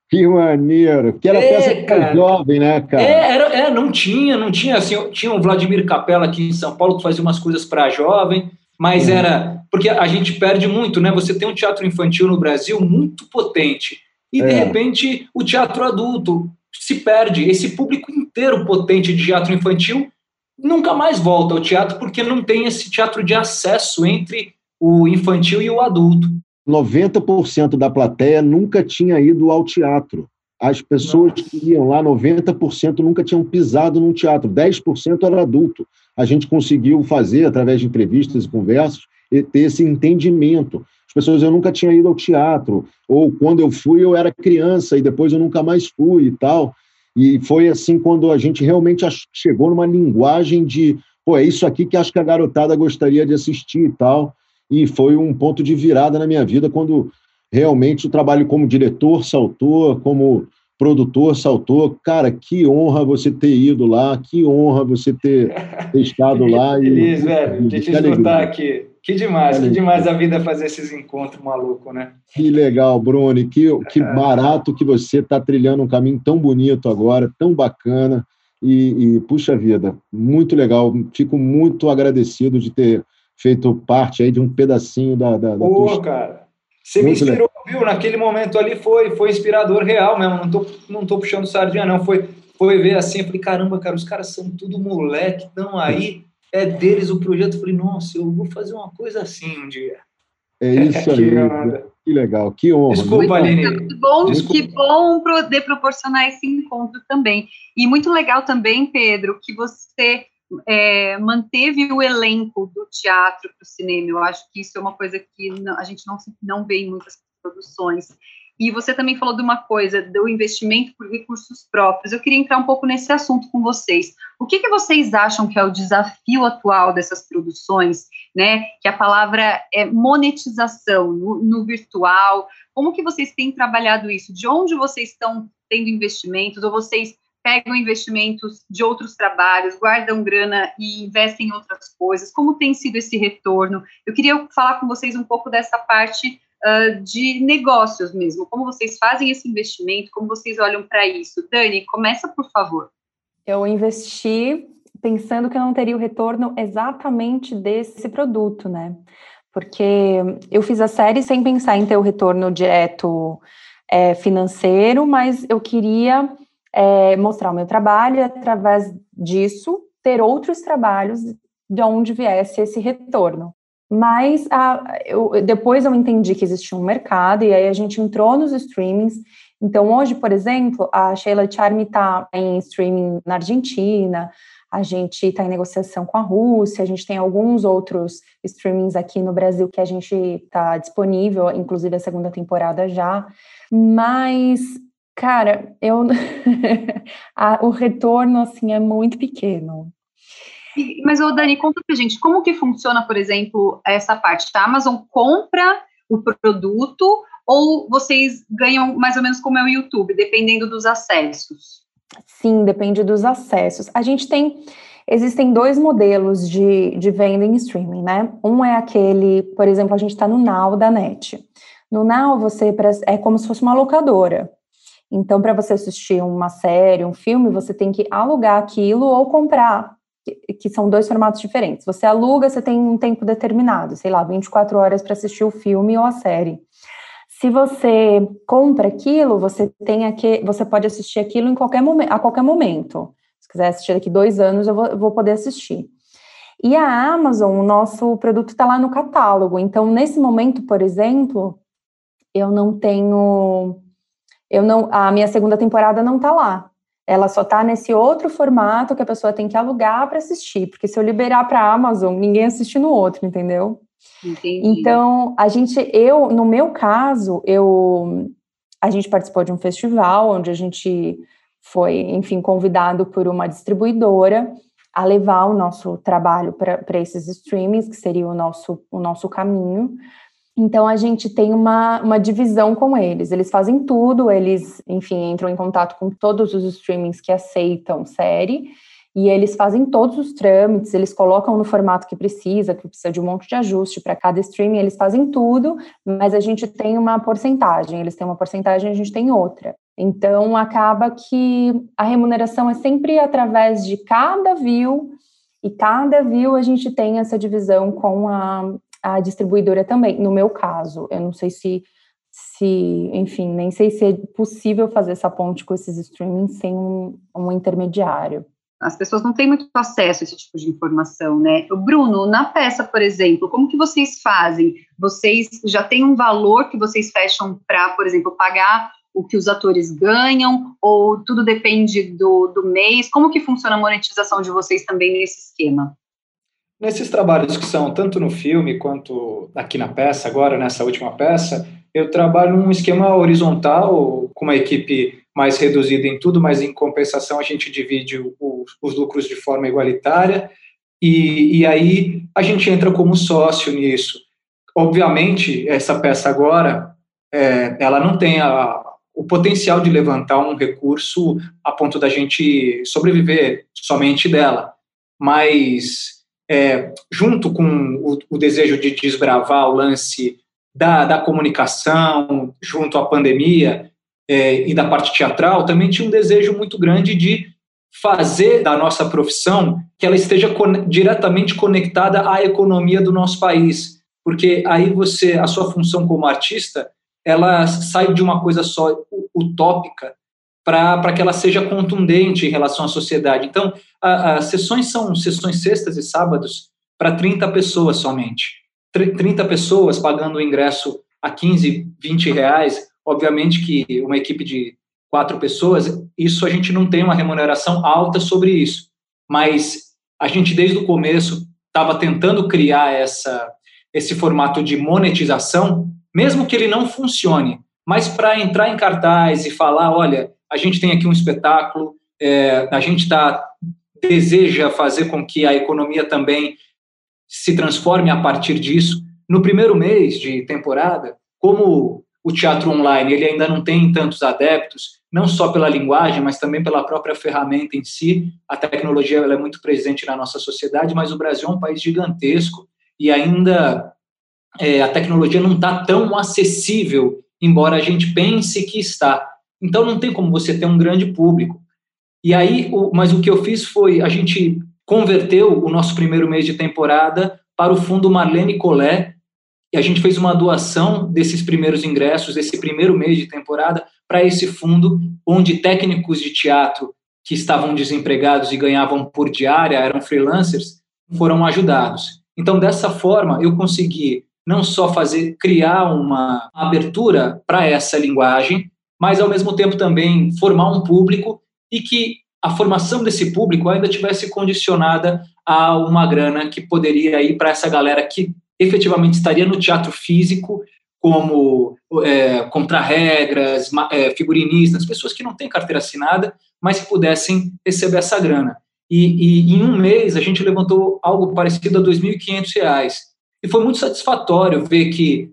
Que maneiro. Que era é, peça cara. jovem, né, cara? É, era, é, não tinha, não tinha, assim, tinha o Vladimir Capella aqui em São Paulo que fazia umas coisas para jovem, mas uhum. era, porque a gente perde muito, né? Você tem um teatro infantil no Brasil muito potente, e de é. repente o teatro adulto se perde. Esse público inteiro potente de teatro infantil nunca mais volta ao teatro porque não tem esse teatro de acesso entre o infantil e o adulto. 90% da plateia nunca tinha ido ao teatro. As pessoas que iam lá, 90% nunca tinham pisado num teatro, 10% era adulto. A gente conseguiu fazer, através de entrevistas e conversas, ter esse entendimento. As pessoas, eu nunca tinha ido ao teatro, ou quando eu fui, eu era criança e depois eu nunca mais fui e tal. E foi assim quando a gente realmente chegou numa linguagem de, pô, é isso aqui que acho que a garotada gostaria de assistir e tal e foi um ponto de virada na minha vida quando realmente o trabalho como diretor saltou, como produtor saltou. Cara, que honra você ter ido lá, que honra você ter, (laughs) ter estado lá. Feliz, e, velho, de te escutar aqui. Que demais, que, que demais a vida fazer esses encontros malucos, né? Que legal, Bruno, que, que (laughs) é. barato que você está trilhando um caminho tão bonito agora, tão bacana. E, e, puxa vida, muito legal. Fico muito agradecido de ter feito parte aí de um pedacinho da, da, da Pô, tua cara. Você Muito me inspirou, legal. viu? Naquele momento ali foi, foi inspirador real mesmo. Não tô, não tô puxando sardinha, não. Foi, foi ver assim, eu falei, caramba, cara, os caras são tudo moleque, estão aí, é deles o projeto. Eu falei, nossa, eu vou fazer uma coisa assim um dia. É isso (laughs) aí. que, que legal, que honra. Desculpa, Aline. Que bom, Desculpa. que bom poder proporcionar esse encontro também. E muito legal também, Pedro, que você é, manteve o elenco do teatro para o cinema. Eu acho que isso é uma coisa que não, a gente não, não vê em muitas produções. E você também falou de uma coisa, do investimento por recursos próprios. Eu queria entrar um pouco nesse assunto com vocês. O que, que vocês acham que é o desafio atual dessas produções, né? Que a palavra é monetização no, no virtual. Como que vocês têm trabalhado isso? De onde vocês estão tendo investimentos? Ou vocês pegam investimentos de outros trabalhos, guardam grana e investem em outras coisas? Como tem sido esse retorno? Eu queria falar com vocês um pouco dessa parte uh, de negócios mesmo. Como vocês fazem esse investimento? Como vocês olham para isso? Dani, começa, por favor. Eu investi pensando que eu não teria o retorno exatamente desse produto, né? Porque eu fiz a série sem pensar em ter o retorno direto é, financeiro, mas eu queria é, mostrar o meu trabalho e, através disso, ter outros trabalhos de onde viesse esse retorno. Mas a, eu, depois eu entendi que existia um mercado e aí a gente entrou nos streamings. Então, hoje, por exemplo, a Sheila Charme está em streaming na Argentina, a gente está em negociação com a Rússia, a gente tem alguns outros streamings aqui no Brasil que a gente está disponível, inclusive a segunda temporada já. Mas Cara, eu (laughs) o retorno assim é muito pequeno. Mas o Dani, conta pra gente como que funciona, por exemplo, essa parte. A Amazon compra o produto ou vocês ganham mais ou menos como é o YouTube, dependendo dos acessos? Sim, depende dos acessos. A gente tem Existem dois modelos de, de venda em streaming, né? Um é aquele, por exemplo, a gente está no Now da NET. No Now, você é como se fosse uma locadora. Então, para você assistir uma série, um filme, você tem que alugar aquilo ou comprar, que são dois formatos diferentes. Você aluga, você tem um tempo determinado, sei lá, 24 horas para assistir o filme ou a série. Se você compra aquilo, você tem aqui, você pode assistir aquilo em qualquer momento, a qualquer momento. Se quiser assistir daqui dois anos, eu vou, eu vou poder assistir. E a Amazon, o nosso produto está lá no catálogo. Então, nesse momento, por exemplo, eu não tenho. Eu não, a minha segunda temporada não está lá. Ela só está nesse outro formato que a pessoa tem que alugar para assistir. Porque se eu liberar para a Amazon, ninguém assiste no outro, entendeu? Entendi. Então, a gente, eu, no meu caso, eu, a gente participou de um festival onde a gente foi, enfim, convidado por uma distribuidora a levar o nosso trabalho para esses streamings, que seria o nosso, o nosso caminho. Então a gente tem uma, uma divisão com eles. Eles fazem tudo, eles, enfim, entram em contato com todos os streamings que aceitam série e eles fazem todos os trâmites, eles colocam no formato que precisa, que precisa de um monte de ajuste para cada streaming, eles fazem tudo, mas a gente tem uma porcentagem, eles têm uma porcentagem, a gente tem outra. Então acaba que a remuneração é sempre através de cada view e cada view a gente tem essa divisão com a, a distribuidora também. No meu caso, eu não sei se se, enfim, nem sei se é possível fazer essa ponte com esses streamings sem um, um intermediário as pessoas não têm muito acesso a esse tipo de informação, né? O Bruno, na peça, por exemplo, como que vocês fazem? Vocês já têm um valor que vocês fecham para, por exemplo, pagar o que os atores ganham, ou tudo depende do, do mês? Como que funciona a monetização de vocês também nesse esquema? Nesses trabalhos que são tanto no filme quanto aqui na peça, agora nessa última peça, eu trabalho num esquema horizontal, com uma equipe mais reduzida em tudo, mas em compensação a gente divide os lucros de forma igualitária, e, e aí a gente entra como sócio nisso. Obviamente, essa peça agora, é, ela não tem a, o potencial de levantar um recurso a ponto da gente sobreviver somente dela, mas é, junto com o, o desejo de desbravar o lance da, da comunicação junto à pandemia é, e da parte teatral, também tinha um desejo muito grande de fazer da nossa profissão que ela esteja con diretamente conectada à economia do nosso país, porque aí você, a sua função como artista, ela sai de uma coisa só utópica para que ela seja contundente em relação à sociedade. Então, as sessões são sessões sextas e sábados para 30 pessoas somente. 30 pessoas pagando o ingresso a 15, 20 reais, obviamente que uma equipe de quatro pessoas, isso a gente não tem uma remuneração alta sobre isso, mas a gente desde o começo estava tentando criar essa, esse formato de monetização, mesmo que ele não funcione, mas para entrar em cartaz e falar, olha, a gente tem aqui um espetáculo, é, a gente tá, deseja fazer com que a economia também se transforme a partir disso. No primeiro mês de temporada, como o teatro online ele ainda não tem tantos adeptos, não só pela linguagem, mas também pela própria ferramenta em si. A tecnologia ela é muito presente na nossa sociedade, mas o Brasil é um país gigantesco e ainda é, a tecnologia não está tão acessível, embora a gente pense que está. Então não tem como você ter um grande público. E aí, o, mas o que eu fiz foi a gente converteu o nosso primeiro mês de temporada para o fundo Marlene Collet, e a gente fez uma doação desses primeiros ingressos, desse primeiro mês de temporada, para esse fundo, onde técnicos de teatro que estavam desempregados e ganhavam por diária, eram freelancers, foram ajudados. Então, dessa forma, eu consegui não só fazer, criar uma abertura para essa linguagem, mas, ao mesmo tempo, também formar um público e que a formação desse público ainda tivesse condicionada a uma grana que poderia ir para essa galera que efetivamente estaria no teatro físico, como é, contra-regras, é, figurinistas, pessoas que não têm carteira assinada, mas que pudessem receber essa grana. E, e em um mês a gente levantou algo parecido a R$ 2.500. E foi muito satisfatório ver que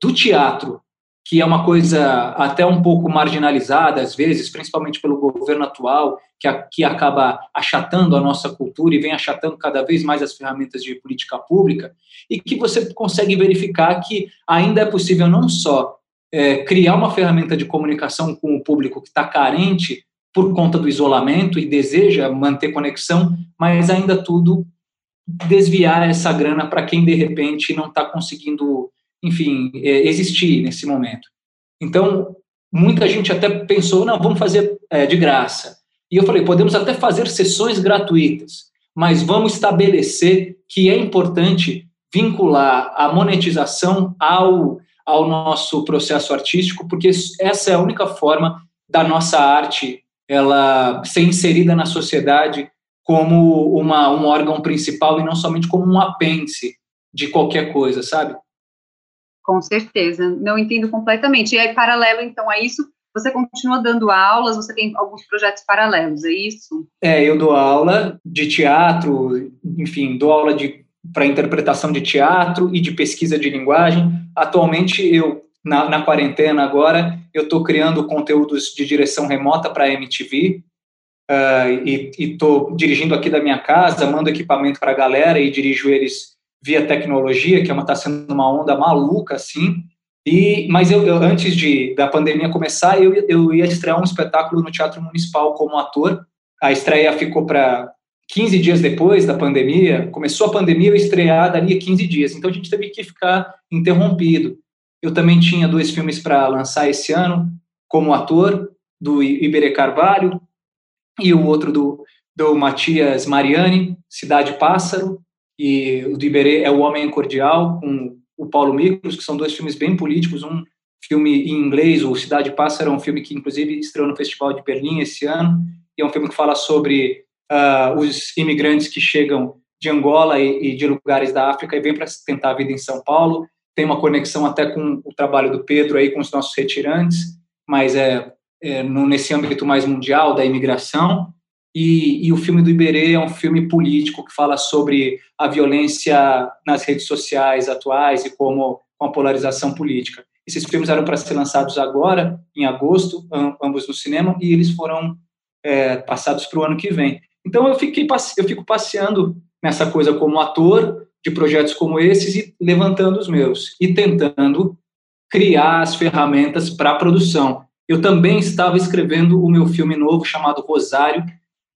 do teatro que é uma coisa até um pouco marginalizada às vezes, principalmente pelo governo atual, que, a, que acaba achatando a nossa cultura e vem achatando cada vez mais as ferramentas de política pública, e que você consegue verificar que ainda é possível não só é, criar uma ferramenta de comunicação com o público que está carente por conta do isolamento e deseja manter conexão, mas ainda tudo desviar essa grana para quem de repente não está conseguindo enfim, é, existir nesse momento. Então, muita gente até pensou, não, vamos fazer é, de graça. E eu falei, podemos até fazer sessões gratuitas, mas vamos estabelecer que é importante vincular a monetização ao, ao nosso processo artístico, porque essa é a única forma da nossa arte ela ser inserida na sociedade como uma, um órgão principal e não somente como um apêndice de qualquer coisa, sabe? Com certeza, não entendo completamente. E aí, paralelo, então, a isso, você continua dando aulas, você tem alguns projetos paralelos, é isso? É, eu dou aula de teatro, enfim, dou aula para interpretação de teatro e de pesquisa de linguagem. Atualmente, eu na, na quarentena agora, eu estou criando conteúdos de direção remota para a MTV uh, e estou dirigindo aqui da minha casa, mando equipamento para a galera e dirijo eles via tecnologia, que é uma está sendo uma onda maluca assim. E, mas eu, eu, antes de da pandemia começar, eu, eu ia estrear um espetáculo no Teatro Municipal como ator. A estreia ficou para 15 dias depois da pandemia. Começou a pandemia, eu estrear dali a 15 dias. Então a gente teve que ficar interrompido. Eu também tinha dois filmes para lançar esse ano como ator, do Iberê Carvalho e o outro do, do Matias Mariani, Cidade Pássaro, e o do é O Homem Cordial, com o Paulo Micros, que são dois filmes bem políticos, um filme em inglês, o Cidade Pássaro, é um filme que inclusive estreou no Festival de Berlim esse ano, e é um filme que fala sobre uh, os imigrantes que chegam de Angola e, e de lugares da África e vêm para tentar a vida em São Paulo. Tem uma conexão até com o trabalho do Pedro aí com os nossos retirantes, mas é, é no, nesse âmbito mais mundial da imigração. E, e, o filme do Iberê é um filme político que fala sobre a violência nas redes sociais atuais e como com a polarização política. Esses filmes eram para ser lançados agora, em agosto, ambos no cinema, e eles foram é, passados para o ano que vem. Então eu fiquei eu fico passeando nessa coisa como ator de projetos como esses e levantando os meus e tentando criar as ferramentas para a produção. Eu também estava escrevendo o meu filme novo chamado Rosário,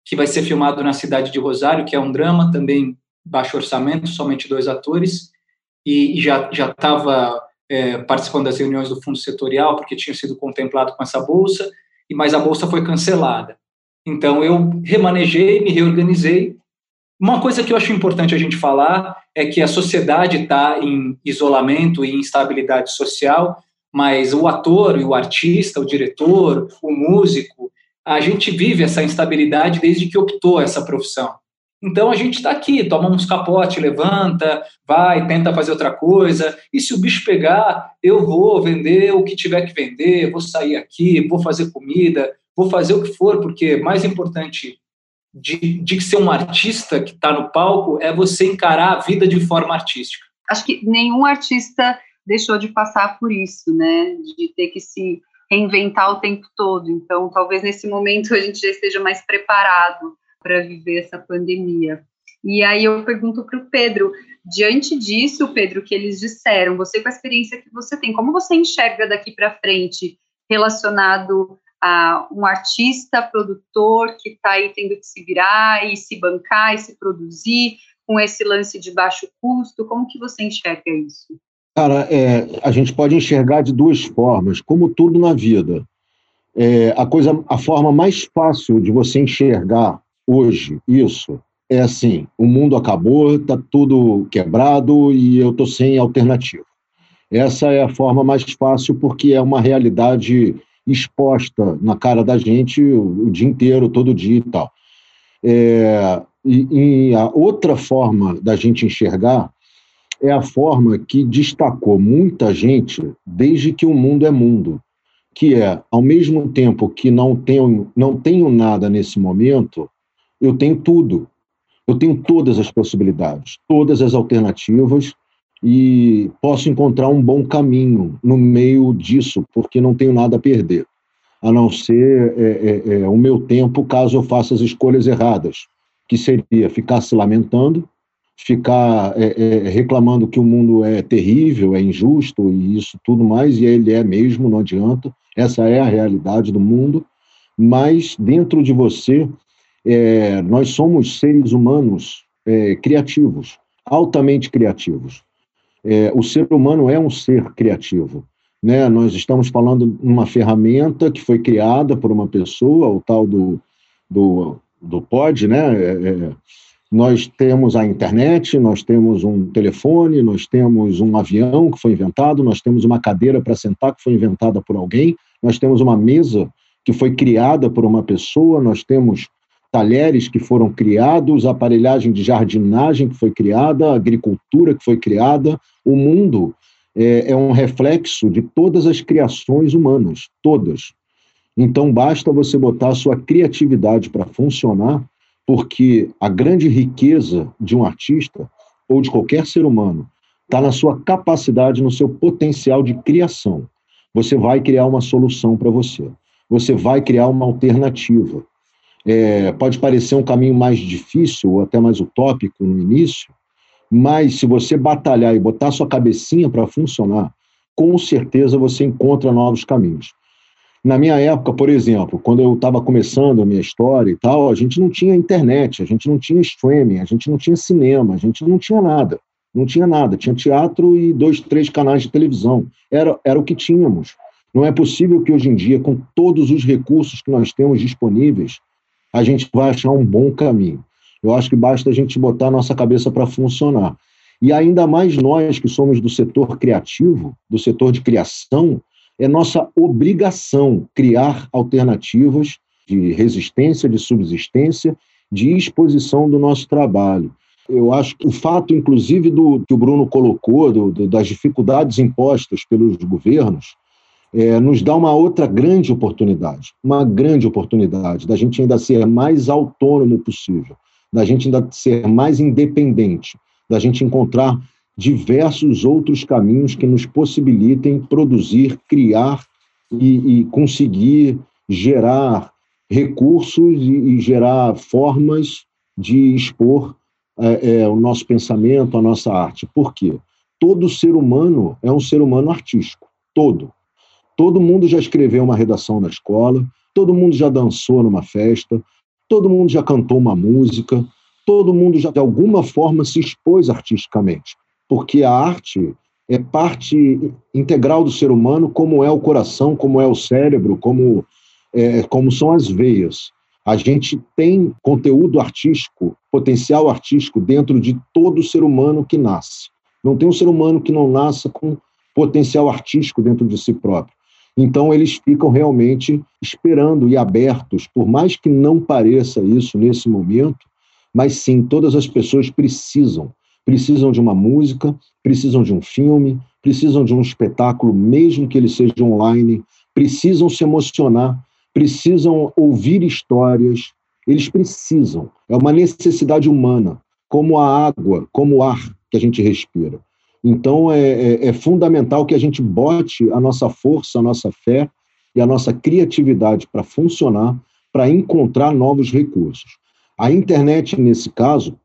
que vai ser filmado na cidade de Rosário, que é um drama também baixo orçamento, somente dois atores, e, e já já estava é, participando das reuniões do fundo setorial porque tinha sido contemplado com essa bolsa, e mas a bolsa foi cancelada. Então eu remanejei, me reorganizei. Uma coisa que eu acho importante a gente falar é que a sociedade está em isolamento e instabilidade social, mas o ator e o artista, o diretor, o músico, a gente vive essa instabilidade desde que optou essa profissão. Então a gente está aqui, toma uns capote, levanta, vai, tenta fazer outra coisa. E se o bicho pegar, eu vou vender o que tiver que vender, vou sair aqui, vou fazer comida, vou fazer o que for, porque mais importante de, de ser um artista que está no palco é você encarar a vida de forma artística. Acho que nenhum artista deixou de passar por isso, né? De ter que se reinventar o tempo todo. Então, talvez nesse momento a gente já esteja mais preparado para viver essa pandemia. E aí eu pergunto para o Pedro, diante disso, Pedro, que eles disseram, você com a experiência que você tem, como você enxerga daqui para frente relacionado a um artista, produtor que está aí tendo que se virar e se bancar e se produzir com esse lance de baixo custo? Como que você enxerga isso? Cara, é, a gente pode enxergar de duas formas, como tudo na vida. É, a coisa, a forma mais fácil de você enxergar hoje isso é assim: o mundo acabou, está tudo quebrado e eu estou sem alternativa. Essa é a forma mais fácil porque é uma realidade exposta na cara da gente o, o dia inteiro, todo dia e tal. É, e, e a outra forma da gente enxergar é a forma que destacou muita gente desde que o mundo é mundo, que é, ao mesmo tempo que não tenho, não tenho nada nesse momento, eu tenho tudo. Eu tenho todas as possibilidades, todas as alternativas, e posso encontrar um bom caminho no meio disso, porque não tenho nada a perder, a não ser é, é, é, o meu tempo caso eu faça as escolhas erradas, que seria ficar se lamentando, ficar é, é, reclamando que o mundo é terrível, é injusto e isso tudo mais, e ele é mesmo, não adianta, essa é a realidade do mundo, mas dentro de você, é, nós somos seres humanos criativos, altamente criativos. É, o ser humano é um ser criativo. Né? Nós estamos falando de uma ferramenta que foi criada por uma pessoa, o tal do, do, do POD, né? Nós temos a internet, nós temos um telefone, nós temos um avião que foi inventado, nós temos uma cadeira para sentar que foi inventada por alguém, nós temos uma mesa que foi criada por uma pessoa, nós temos talheres que foram criados, aparelhagem de jardinagem que foi criada, agricultura que foi criada. O mundo é, é um reflexo de todas as criações humanas, todas. Então basta você botar a sua criatividade para funcionar porque a grande riqueza de um artista ou de qualquer ser humano está na sua capacidade, no seu potencial de criação. Você vai criar uma solução para você. Você vai criar uma alternativa. É, pode parecer um caminho mais difícil ou até mais utópico no início, mas se você batalhar e botar sua cabecinha para funcionar, com certeza você encontra novos caminhos. Na minha época, por exemplo, quando eu estava começando a minha história e tal, a gente não tinha internet, a gente não tinha streaming, a gente não tinha cinema, a gente não tinha nada. Não tinha nada. Tinha teatro e dois, três canais de televisão. Era, era o que tínhamos. Não é possível que hoje em dia, com todos os recursos que nós temos disponíveis, a gente vai achar um bom caminho. Eu acho que basta a gente botar a nossa cabeça para funcionar. E ainda mais nós que somos do setor criativo, do setor de criação, é nossa obrigação criar alternativas de resistência, de subsistência, de exposição do nosso trabalho. Eu acho que o fato, inclusive, do que o Bruno colocou, do, do, das dificuldades impostas pelos governos, é, nos dá uma outra grande oportunidade, uma grande oportunidade da gente ainda ser mais autônomo possível, da gente ainda ser mais independente, da gente encontrar diversos outros caminhos que nos possibilitem produzir, criar e, e conseguir gerar recursos e, e, gerar formas de expor é, é, o nosso pensamento, a nossa arte. Por quê? Todo ser humano é um ser humano artístico, todo. Todo mundo já escreveu uma redação na escola, todo mundo já dançou numa festa, todo mundo já cantou uma música, todo mundo já de alguma forma se expôs artisticamente porque a arte é parte integral do ser humano, como é o coração, como é o cérebro, como, é, como são as veias. A gente tem conteúdo artístico, potencial artístico dentro de todo ser humano que nasce. Não tem um ser humano que não nasça com potencial artístico dentro de si próprio. Então, eles ficam realmente esperando e abertos, por mais que não pareça isso nesse momento, mas sim, todas as pessoas precisam precisam de uma música, precisam de um filme, precisam de um espetáculo, mesmo que ele seja online, precisam se emocionar, precisam ouvir histórias, eles precisam. É uma necessidade humana, como a água, como o ar que a gente respira. Então, é, é, é fundamental que a gente bote a nossa força, a nossa fé e a nossa criatividade para funcionar, para encontrar novos recursos. A internet, nesse caso,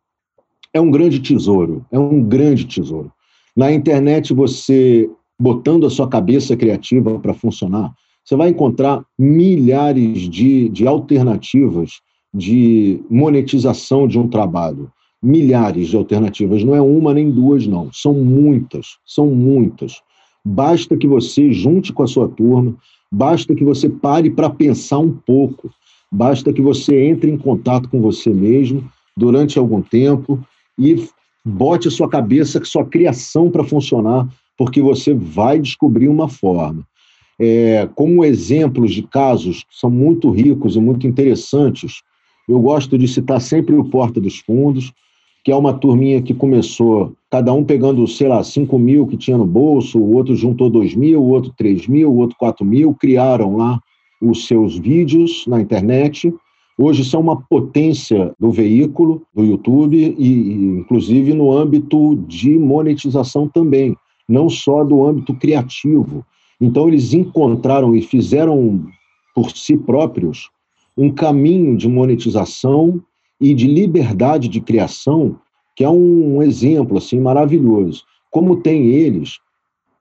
é um grande tesouro, é um grande tesouro. Na internet, você botando a sua cabeça criativa para funcionar, você vai encontrar milhares de, de alternativas de monetização de um trabalho. Milhares de alternativas, não é uma nem duas, não. São muitas, são muitas. Basta que você junte com a sua turma, basta que você pare para pensar um pouco, basta que você entre em contato com você mesmo durante algum tempo e bote a sua cabeça, sua criação para funcionar, porque você vai descobrir uma forma. É, como exemplos de casos que são muito ricos e muito interessantes, eu gosto de citar sempre o Porta dos Fundos, que é uma turminha que começou, cada um pegando, sei lá, 5 mil que tinha no bolso, o outro juntou 2 mil, o outro 3 mil, o outro 4 mil, criaram lá os seus vídeos na internet, hoje são uma potência do veículo, do YouTube, e, inclusive no âmbito de monetização também, não só do âmbito criativo. Então, eles encontraram e fizeram por si próprios um caminho de monetização e de liberdade de criação que é um exemplo assim maravilhoso. Como tem eles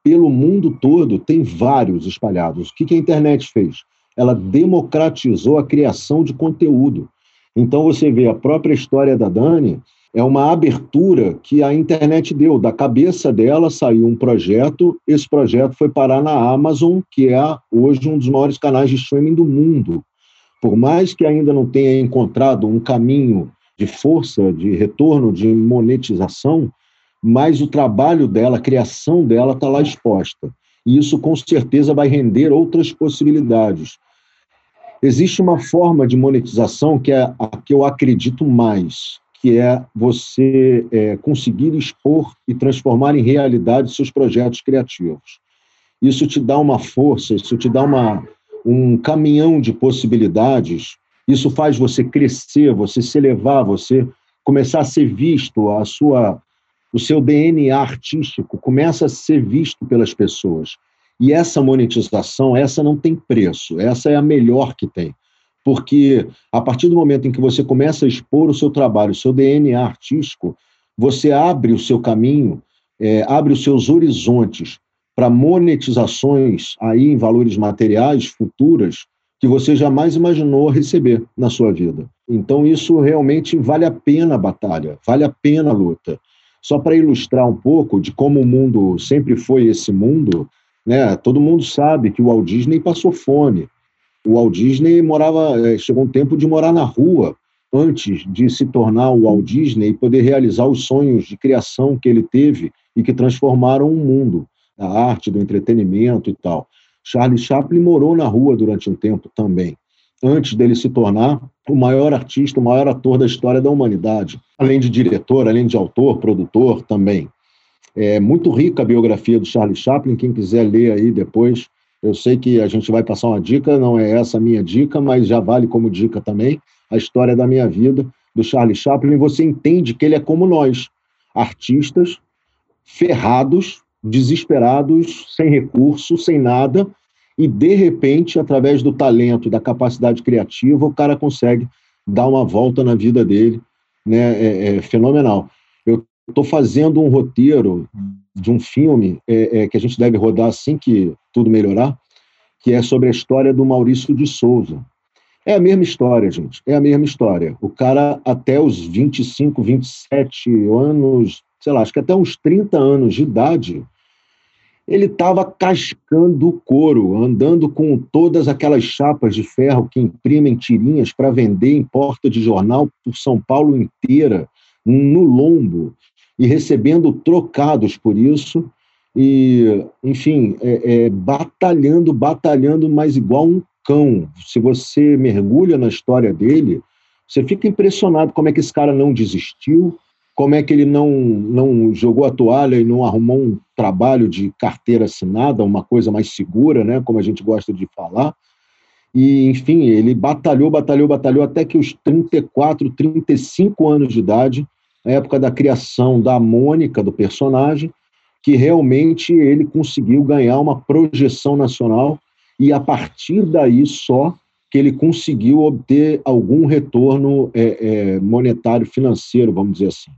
pelo mundo todo, tem vários espalhados. O que a internet fez? Ela democratizou a criação de conteúdo. Então você vê a própria história da Dani é uma abertura que a internet deu. Da cabeça dela saiu um projeto, esse projeto foi parar na Amazon, que é hoje um dos maiores canais de streaming do mundo. Por mais que ainda não tenha encontrado um caminho de força, de retorno, de monetização, mais o trabalho dela, a criação dela está lá exposta. E isso, com certeza, vai render outras possibilidades. Existe uma forma de monetização que é a que eu acredito mais, que é você é, conseguir expor e transformar em realidade seus projetos criativos. Isso te dá uma força, isso te dá uma, um caminhão de possibilidades, isso faz você crescer, você se elevar, você começar a ser visto, a sua, o seu DNA artístico começa a ser visto pelas pessoas. E essa monetização, essa não tem preço, essa é a melhor que tem. Porque a partir do momento em que você começa a expor o seu trabalho, o seu DNA artístico, você abre o seu caminho, é, abre os seus horizontes para monetizações aí em valores materiais futuras que você jamais imaginou receber na sua vida. Então isso realmente vale a pena a batalha, vale a pena a luta. Só para ilustrar um pouco de como o mundo sempre foi esse mundo, né? Todo mundo sabe que o Walt Disney passou fome. O Walt Disney morava, eh, chegou um tempo de morar na rua antes de se tornar o Walt Disney e poder realizar os sonhos de criação que ele teve e que transformaram o mundo da arte, do entretenimento e tal. Charlie Chaplin morou na rua durante um tempo também, antes dele se tornar o maior artista, o maior ator da história da humanidade, além de diretor, além de autor, produtor também. É muito rica a biografia do Charlie Chaplin, quem quiser ler aí depois. Eu sei que a gente vai passar uma dica, não é essa a minha dica, mas já vale como dica também, a história da minha vida do Charlie Chaplin. Você entende que ele é como nós, artistas ferrados, desesperados, sem recurso, sem nada, e de repente, através do talento, da capacidade criativa, o cara consegue dar uma volta na vida dele, né? É, é fenomenal. Estou fazendo um roteiro de um filme é, é, que a gente deve rodar assim que tudo melhorar, que é sobre a história do Maurício de Souza. É a mesma história, gente. É a mesma história. O cara, até os 25, 27 anos, sei lá, acho que até uns 30 anos de idade, ele estava cascando o couro, andando com todas aquelas chapas de ferro que imprimem tirinhas para vender em porta de jornal por São Paulo inteira, no lombo, e recebendo trocados por isso, e, enfim, é, é, batalhando, batalhando, mas igual um cão. Se você mergulha na história dele, você fica impressionado como é que esse cara não desistiu, como é que ele não, não jogou a toalha e não arrumou um trabalho de carteira assinada, uma coisa mais segura, né, como a gente gosta de falar. E, enfim, ele batalhou, batalhou, batalhou até que os 34, 35 anos de idade, na época da criação da Mônica, do personagem, que realmente ele conseguiu ganhar uma projeção nacional e a partir daí só que ele conseguiu obter algum retorno é, é, monetário financeiro, vamos dizer assim.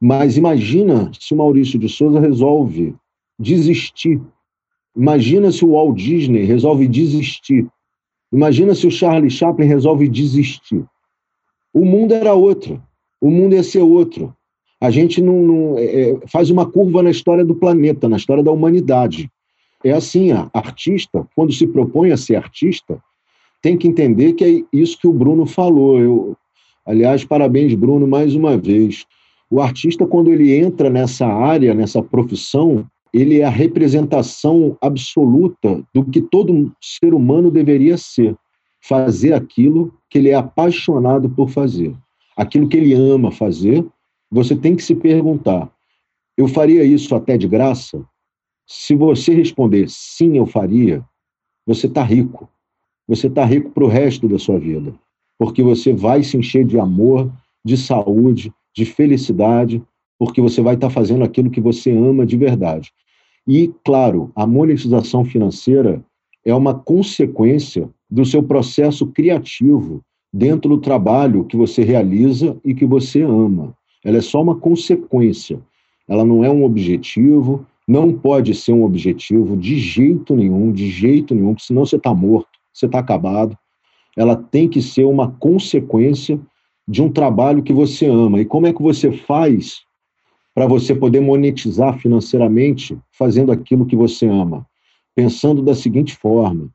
Mas imagina se o Maurício de Souza resolve desistir. Imagina se o Walt Disney resolve desistir. Imagina se o Charlie Chaplin resolve desistir. O mundo era outro. O mundo ia ser outro. A gente não, não é, é faz uma curva na história do planeta, na história da humanidade. É assim, a artista, quando se propõe a ser artista, tem que entender que é isso que o Bruno falou. Eu, aliás, parabéns, Bruno, mais uma vez. O artista, quando ele entra nessa área, nessa profissão, ele é a representação absoluta do que todo ser humano deveria ser. Fazer aquilo que ele é apaixonado por fazer. Aquilo que ele ama fazer, você tem que se perguntar: eu faria isso até de graça? Se você responder sim, eu faria, você está rico. Você está rico para o resto da sua vida. Porque você vai se encher de amor, de saúde, de felicidade, porque você vai estar fazendo aquilo que você ama de verdade. E, claro, a monetização financeira é uma consequência do seu processo criativo dentro do trabalho que você realiza e que você ama. Ela é só uma consequência. Ela não é um objetivo, não pode ser um objetivo de jeito nenhum, de jeito nenhum, porque senão você está morto, você está acabado. Ela tem que ser uma consequência de um trabalho que você ama. E como é que você faz para você poder monetizar financeiramente fazendo aquilo que você ama? Pensando da seguinte forma: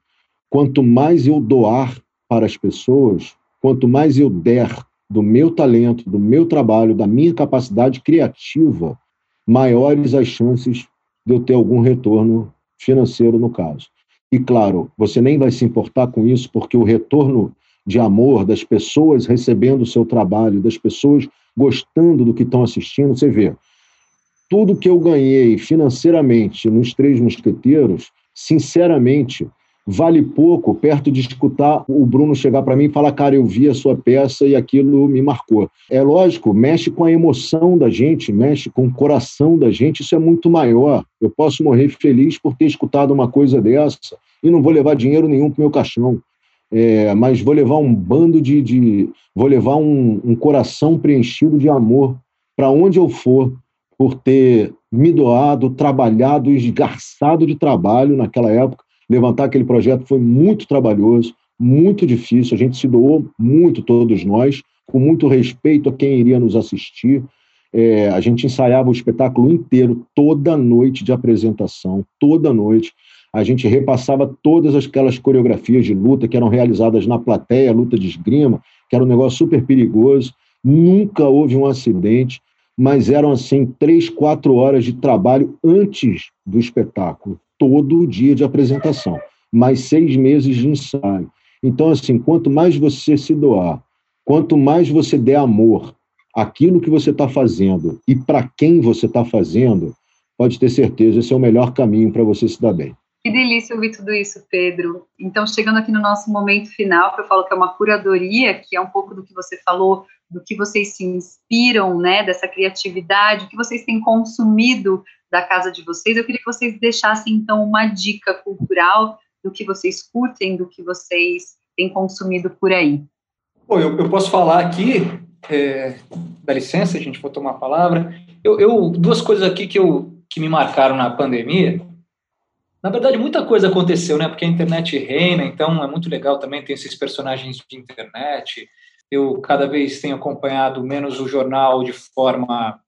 quanto mais eu doar para as pessoas, quanto mais eu der do meu talento, do meu trabalho, da minha capacidade criativa, maiores as chances de eu ter algum retorno financeiro no caso. E claro, você nem vai se importar com isso, porque o retorno de amor das pessoas recebendo o seu trabalho, das pessoas gostando do que estão assistindo, você vê. Tudo que eu ganhei financeiramente nos Três Mosqueteiros, sinceramente, vale pouco perto de escutar o Bruno chegar para mim e falar, cara, eu vi a sua peça e aquilo me marcou. É lógico, mexe com a emoção da gente, mexe com o coração da gente, isso é muito maior. Eu posso morrer feliz por ter escutado uma coisa dessa e não vou levar dinheiro nenhum para meu caixão. É, mas vou levar um bando de. de vou levar um, um coração preenchido de amor para onde eu for, por ter me doado, trabalhado, esgarçado de trabalho naquela época Levantar aquele projeto foi muito trabalhoso, muito difícil. A gente se doou muito, todos nós, com muito respeito a quem iria nos assistir. É, a gente ensaiava o espetáculo inteiro, toda noite de apresentação, toda noite. A gente repassava todas aquelas coreografias de luta que eram realizadas na plateia, luta de esgrima, que era um negócio super perigoso. Nunca houve um acidente, mas eram assim três, quatro horas de trabalho antes do espetáculo todo o dia de apresentação, mais seis meses de ensaio. Então, assim, quanto mais você se doar, quanto mais você der amor àquilo que você está fazendo e para quem você está fazendo, pode ter certeza, esse é o melhor caminho para você se dar bem. Que delícia ouvir tudo isso, Pedro. Então, chegando aqui no nosso momento final, que eu falo que é uma curadoria, que é um pouco do que você falou, do que vocês se inspiram, né, dessa criatividade, o que vocês têm consumido da casa de vocês. Eu queria que vocês deixassem, então, uma dica cultural do que vocês curtem, do que vocês têm consumido por aí. Pô, eu, eu posso falar aqui, é, dá licença, a gente for tomar a palavra. Eu, eu, duas coisas aqui que, eu, que me marcaram na pandemia. Na verdade, muita coisa aconteceu, né? Porque a internet reina, então é muito legal também ter esses personagens de internet. Eu cada vez tenho acompanhado menos o jornal de forma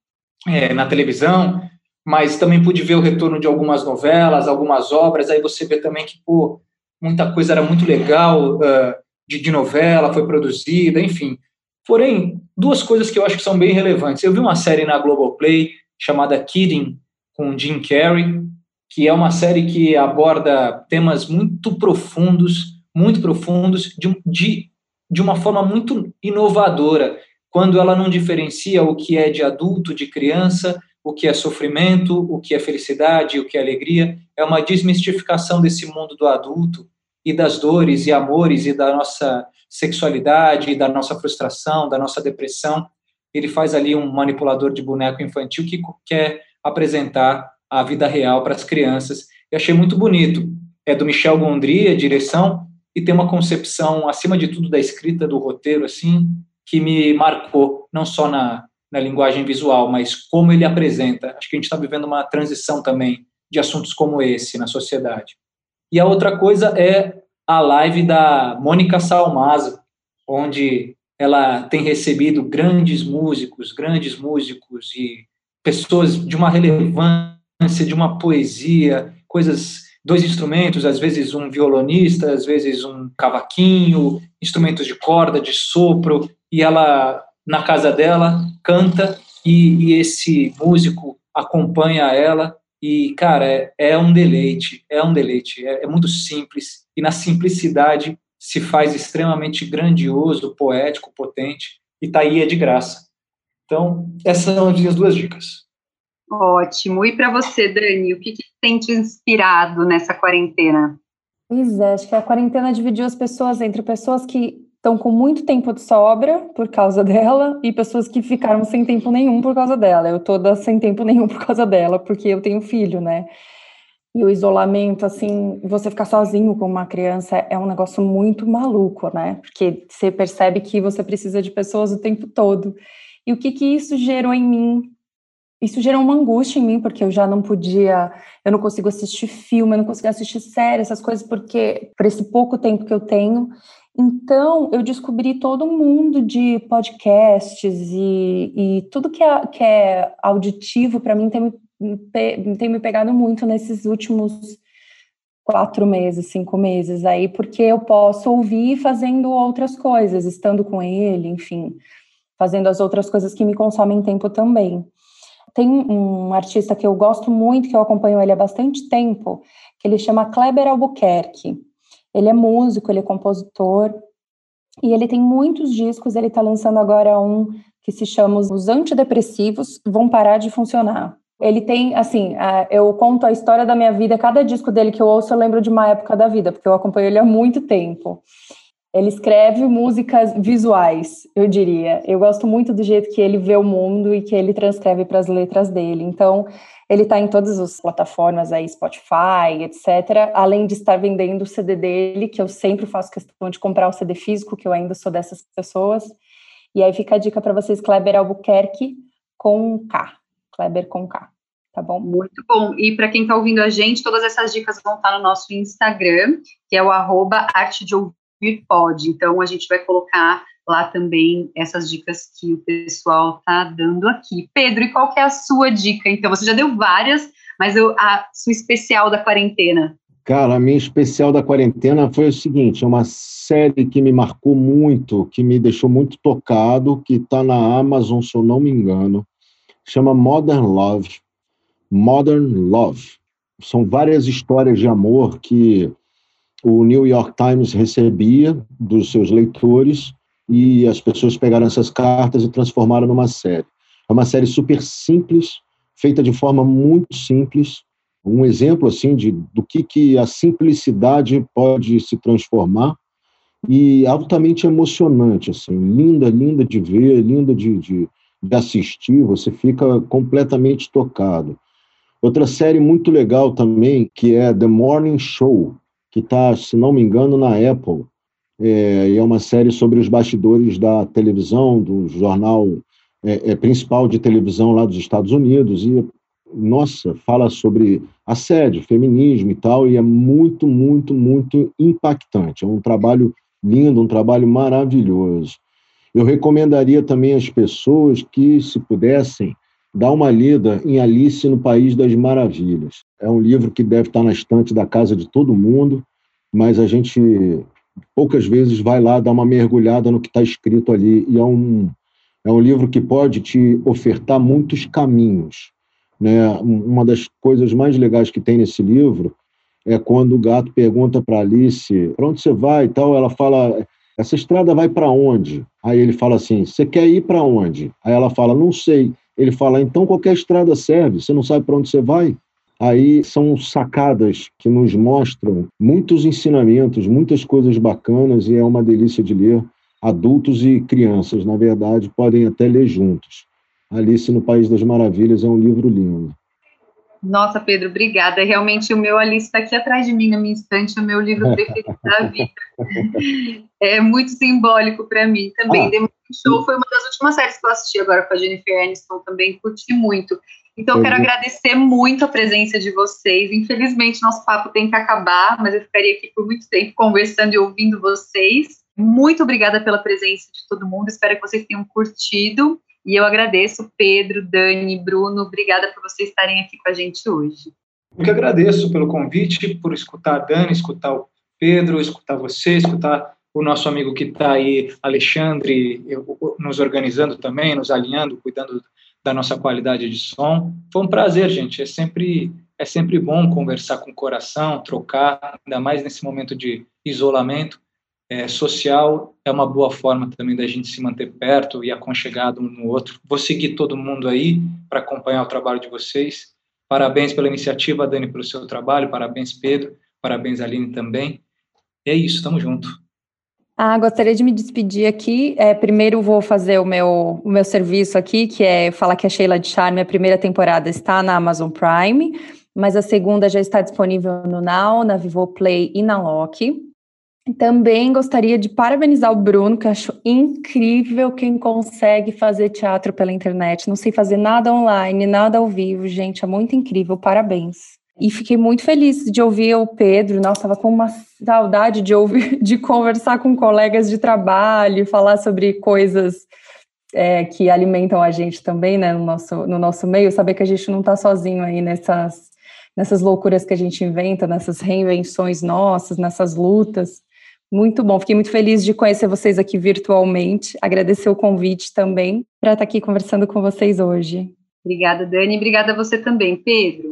é, na televisão, mas também pude ver o retorno de algumas novelas, algumas obras, aí você vê também que, pô, muita coisa era muito legal uh, de, de, novela, foi produzida, enfim. Porém, duas coisas que eu acho que são bem relevantes. Eu vi uma série na Globoplay chamada Kidding, com Jim Carrey, que é uma série que aborda temas muito profundos, muito profundos, de, de, de uma forma muito inovadora, quando ela não diferencia o que é de adulto, de criança, o que é sofrimento, o que é felicidade, o que é alegria, é uma desmistificação desse mundo do adulto e das dores e amores e da nossa sexualidade, e da nossa frustração, da nossa depressão. Ele faz ali um manipulador de boneco infantil que quer apresentar a vida real para as crianças. Eu achei muito bonito. É do Michel Gondry, a direção, e tem uma concepção, acima de tudo, da escrita do roteiro, assim, que me marcou, não só na, na linguagem visual, mas como ele apresenta. Acho que a gente está vivendo uma transição também de assuntos como esse na sociedade. E a outra coisa é a live da Mônica Salmazo, onde ela tem recebido grandes músicos, grandes músicos e pessoas de uma relevância, de uma poesia, coisas, dois instrumentos, às vezes um violonista, às vezes um cavaquinho, instrumentos de corda, de sopro, e ela na casa dela, canta e, e esse músico acompanha ela e, cara, é, é, um deleite, é um deleite, é, é, muito simples e na simplicidade se faz extremamente grandioso, poético, potente e tá aí é de graça. Então, essas são as minhas duas dicas. Ótimo. E para você, Dani, o que, que tem te inspirado nessa quarentena? Pois é, acho que a quarentena dividiu as pessoas entre pessoas que estão com muito tempo de sobra por causa (laughs) dela e pessoas que ficaram sem tempo nenhum por causa dela. Eu toda sem tempo (laughs) nenhum por causa dela, porque eu tenho filho, né? E o isolamento, assim, você ficar sozinho com uma criança é um negócio muito maluco, né? Porque você percebe que você precisa de pessoas o tempo todo. E o que que isso gerou em mim? Isso gerou uma angústia em mim, porque eu já não podia, eu não consigo assistir filme, eu não consigo assistir série, essas coisas, porque por esse pouco tempo que eu tenho, então, eu descobri todo um mundo de podcasts e, e tudo que é, que é auditivo para mim tem me, tem me pegado muito nesses últimos quatro meses, cinco meses aí, porque eu posso ouvir fazendo outras coisas, estando com ele, enfim. fazendo as outras coisas que me consomem tempo também. Tem um artista que eu gosto muito, que eu acompanho ele há bastante tempo, que ele chama Kleber Albuquerque. Ele é músico, ele é compositor, e ele tem muitos discos, ele está lançando agora um que se chama Os Antidepressivos Vão Parar de Funcionar. Ele tem, assim, eu conto a história da minha vida, cada disco dele que eu ouço eu lembro de uma época da vida, porque eu acompanho ele há muito tempo. Ele escreve músicas visuais, eu diria. Eu gosto muito do jeito que ele vê o mundo e que ele transcreve para as letras dele. Então, ele está em todas as plataformas aí, Spotify, etc. Além de estar vendendo o CD dele, que eu sempre faço questão de comprar o CD físico, que eu ainda sou dessas pessoas. E aí fica a dica para vocês, Kleber Albuquerque com K. Kleber com K. Tá bom? Muito bom. E para quem está ouvindo a gente, todas essas dicas vão estar no nosso Instagram, que é o arroba arte de ouvir pode. Então, a gente vai colocar lá também essas dicas que o pessoal está dando aqui. Pedro, e qual que é a sua dica? Então, você já deu várias, mas eu, a sua especial da quarentena. Cara, a minha especial da quarentena foi o seguinte: é uma série que me marcou muito, que me deixou muito tocado, que está na Amazon, se eu não me engano, chama Modern Love. Modern Love. São várias histórias de amor que o New York Times recebia dos seus leitores e as pessoas pegaram essas cartas e transformaram numa série. É uma série super simples, feita de forma muito simples, um exemplo assim de do que que a simplicidade pode se transformar e altamente emocionante assim, linda, linda de ver, linda de, de, de assistir, você fica completamente tocado. Outra série muito legal também, que é The Morning Show, que está, se não me engano, na Apple. É, e é uma série sobre os bastidores da televisão, do jornal é, é, principal de televisão lá dos Estados Unidos. E, nossa, fala sobre assédio, feminismo e tal, e é muito, muito, muito impactante. É um trabalho lindo, um trabalho maravilhoso. Eu recomendaria também às pessoas que, se pudessem, dar uma lida em Alice no País das Maravilhas. É um livro que deve estar na estante da casa de todo mundo, mas a gente poucas vezes vai lá dar uma mergulhada no que está escrito ali. E é um, é um livro que pode te ofertar muitos caminhos. Né? Uma das coisas mais legais que tem nesse livro é quando o gato pergunta para Alice para onde você vai e tal. Ela fala: essa estrada vai para onde? Aí ele fala assim: você quer ir para onde? Aí ela fala: não sei. Ele fala: então qualquer estrada serve, você não sabe para onde você vai? Aí são sacadas que nos mostram muitos ensinamentos, muitas coisas bacanas e é uma delícia de ler. Adultos e crianças, na verdade, podem até ler juntos. Alice no País das Maravilhas é um livro lindo. Nossa, Pedro, obrigada. Realmente o meu Alice está aqui atrás de mim na minha estante, é o meu livro preferido da (laughs) vida. É muito simbólico para mim também. Ah, The Show foi uma das últimas séries que eu assisti agora com a Jennifer Aniston, também curti muito. Então, eu quero agradecer muito a presença de vocês. Infelizmente, nosso papo tem que acabar, mas eu ficaria aqui por muito tempo conversando e ouvindo vocês. Muito obrigada pela presença de todo mundo. Espero que vocês tenham curtido. E eu agradeço, Pedro, Dani, Bruno. Obrigada por vocês estarem aqui com a gente hoje. Eu que agradeço pelo convite, por escutar a Dani, escutar o Pedro, escutar você, escutar o nosso amigo que está aí, Alexandre, nos organizando também, nos alinhando, cuidando da nossa qualidade de som. Foi um prazer, gente. É sempre é sempre bom conversar com o coração, trocar, ainda mais nesse momento de isolamento é, social. É uma boa forma também da gente se manter perto e aconchegado um no outro. Vou seguir todo mundo aí para acompanhar o trabalho de vocês. Parabéns pela iniciativa, Dani, pelo seu trabalho. Parabéns, Pedro. Parabéns, Aline, também. E é isso, estamos juntos. Ah, gostaria de me despedir aqui. É, primeiro vou fazer o meu, o meu serviço aqui, que é falar que a Sheila de Charme, a primeira temporada está na Amazon Prime, mas a segunda já está disponível no Now, na Vivo Play e na Loki. Também gostaria de parabenizar o Bruno, que acho incrível quem consegue fazer teatro pela internet. Não sei fazer nada online, nada ao vivo, gente, é muito incrível. Parabéns. E fiquei muito feliz de ouvir o Pedro. Nossa, estava com uma saudade de ouvir, (laughs) de conversar com colegas de trabalho, falar sobre coisas é, que alimentam a gente também, né, no nosso, no nosso meio. Saber que a gente não está sozinho aí nessas, nessas loucuras que a gente inventa, nessas reinvenções nossas, nessas lutas. Muito bom, fiquei muito feliz de conhecer vocês aqui virtualmente. Agradecer o convite também para estar aqui conversando com vocês hoje. Obrigada, Dani. Obrigada a você também, Pedro.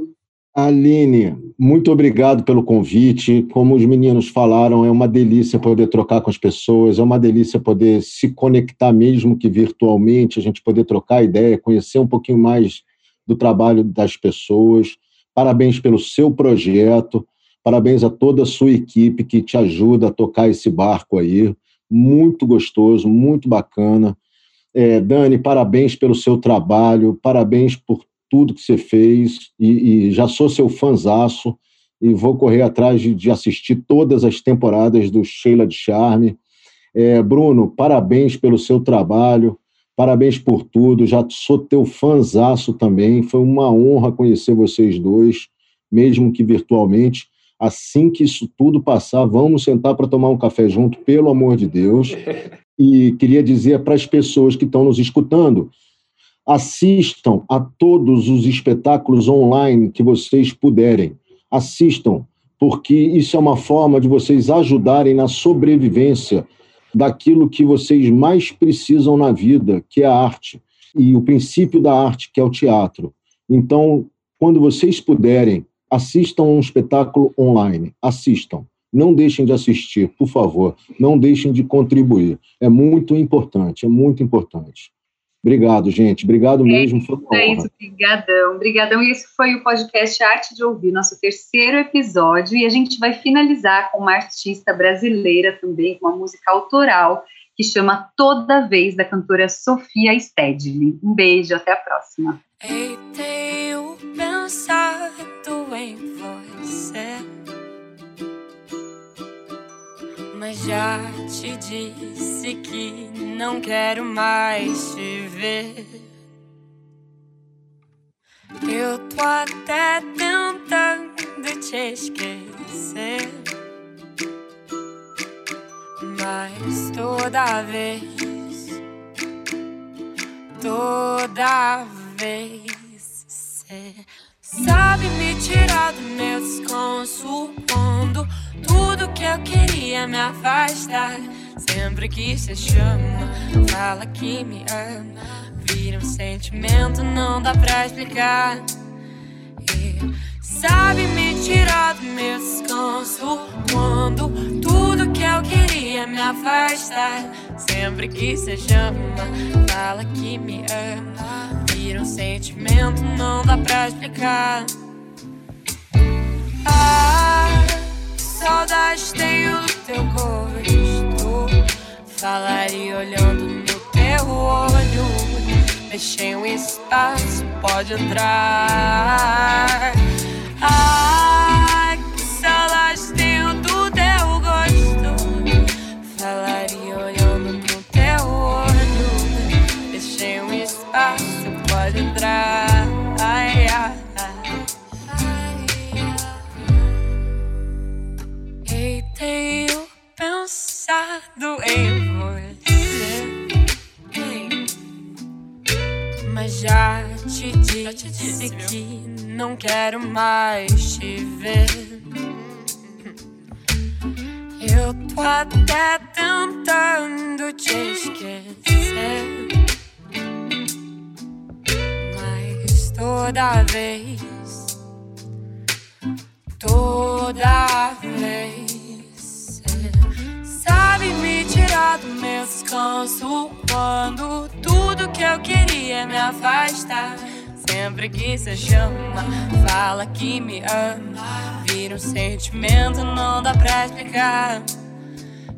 Aline, muito obrigado pelo convite. Como os meninos falaram, é uma delícia poder trocar com as pessoas, é uma delícia poder se conectar, mesmo que virtualmente, a gente poder trocar ideia, conhecer um pouquinho mais do trabalho das pessoas. Parabéns pelo seu projeto. Parabéns a toda a sua equipe que te ajuda a tocar esse barco aí. Muito gostoso, muito bacana. É, Dani, parabéns pelo seu trabalho, parabéns por tudo que você fez e, e já sou seu fanzaço e vou correr atrás de, de, assistir todas as temporadas do Sheila de Charme. É, Bruno, parabéns pelo seu trabalho, parabéns por tudo, já sou teu fanzaço também, foi uma honra conhecer vocês dois, mesmo que virtualmente. Assim que isso tudo passar, vamos sentar para tomar um café junto, pelo amor de Deus. (laughs) E queria dizer para as pessoas que estão nos escutando: assistam a todos os espetáculos online que vocês puderem. Assistam, porque isso é uma forma de vocês ajudarem na sobrevivência daquilo que vocês mais precisam na vida, que é a arte. E o princípio da arte, que é o teatro. Então, quando vocês puderem, assistam um espetáculo online, assistam. Não deixem de assistir, por favor. Não deixem de contribuir. É muito importante, é muito importante. Obrigado, gente. Obrigado é mesmo. Foi uma é isso, brigadão. Brigadão. E esse foi o podcast Arte de Ouvir, nosso terceiro episódio. E a gente vai finalizar com uma artista brasileira também, com uma música autoral, que chama Toda Vez, da cantora Sofia Stedley. Um beijo, até a próxima. Ei, tenho pensado em mas já te disse que não quero mais te ver. Eu tô até tentando te esquecer. Mas toda vez, toda vez, sabe me tirar do meu descanso quando tudo que eu queria me afastar. Sempre que cê chama, fala que me ama. Vira um sentimento, não dá pra explicar. E sabe me tirar do meu descanso quando tudo que eu queria me afastar. Sempre que cê chama, fala que me ama. Vira um sentimento, não dá pra explicar. Ah, saudade tenho do teu gosto. Falaria olhando no teu olho. Deixei um espaço, pode entrar. Ah, disse que não quero mais te ver. Eu tô até tentando te esquecer. Mas toda vez, toda vez, sabe me tirar do meu descanso quando tudo que eu queria me afastar. Sempre que cê chama, fala que me ama. Vira um sentimento, não dá pra explicar.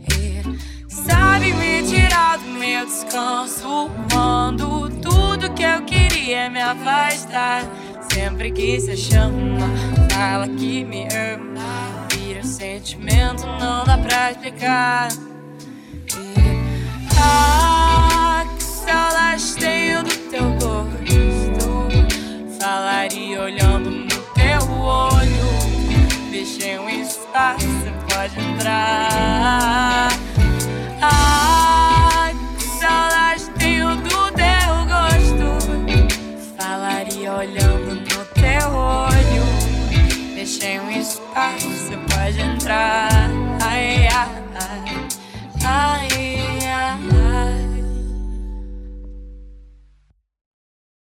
E sabe me tirar do meu descanso quando tudo que eu queria me afastar. Sempre que cê chama, fala que me ama. Vira um sentimento, não dá pra explicar. E, ah, que saudade tenho do teu corpo Falaria olhando no teu olho. Deixei um espaço, você pode entrar. Ai, que saudade tenho do teu gosto. Falaria olhando no teu olho. Deixei um espaço, você pode entrar. Ai, ai, ai. ai.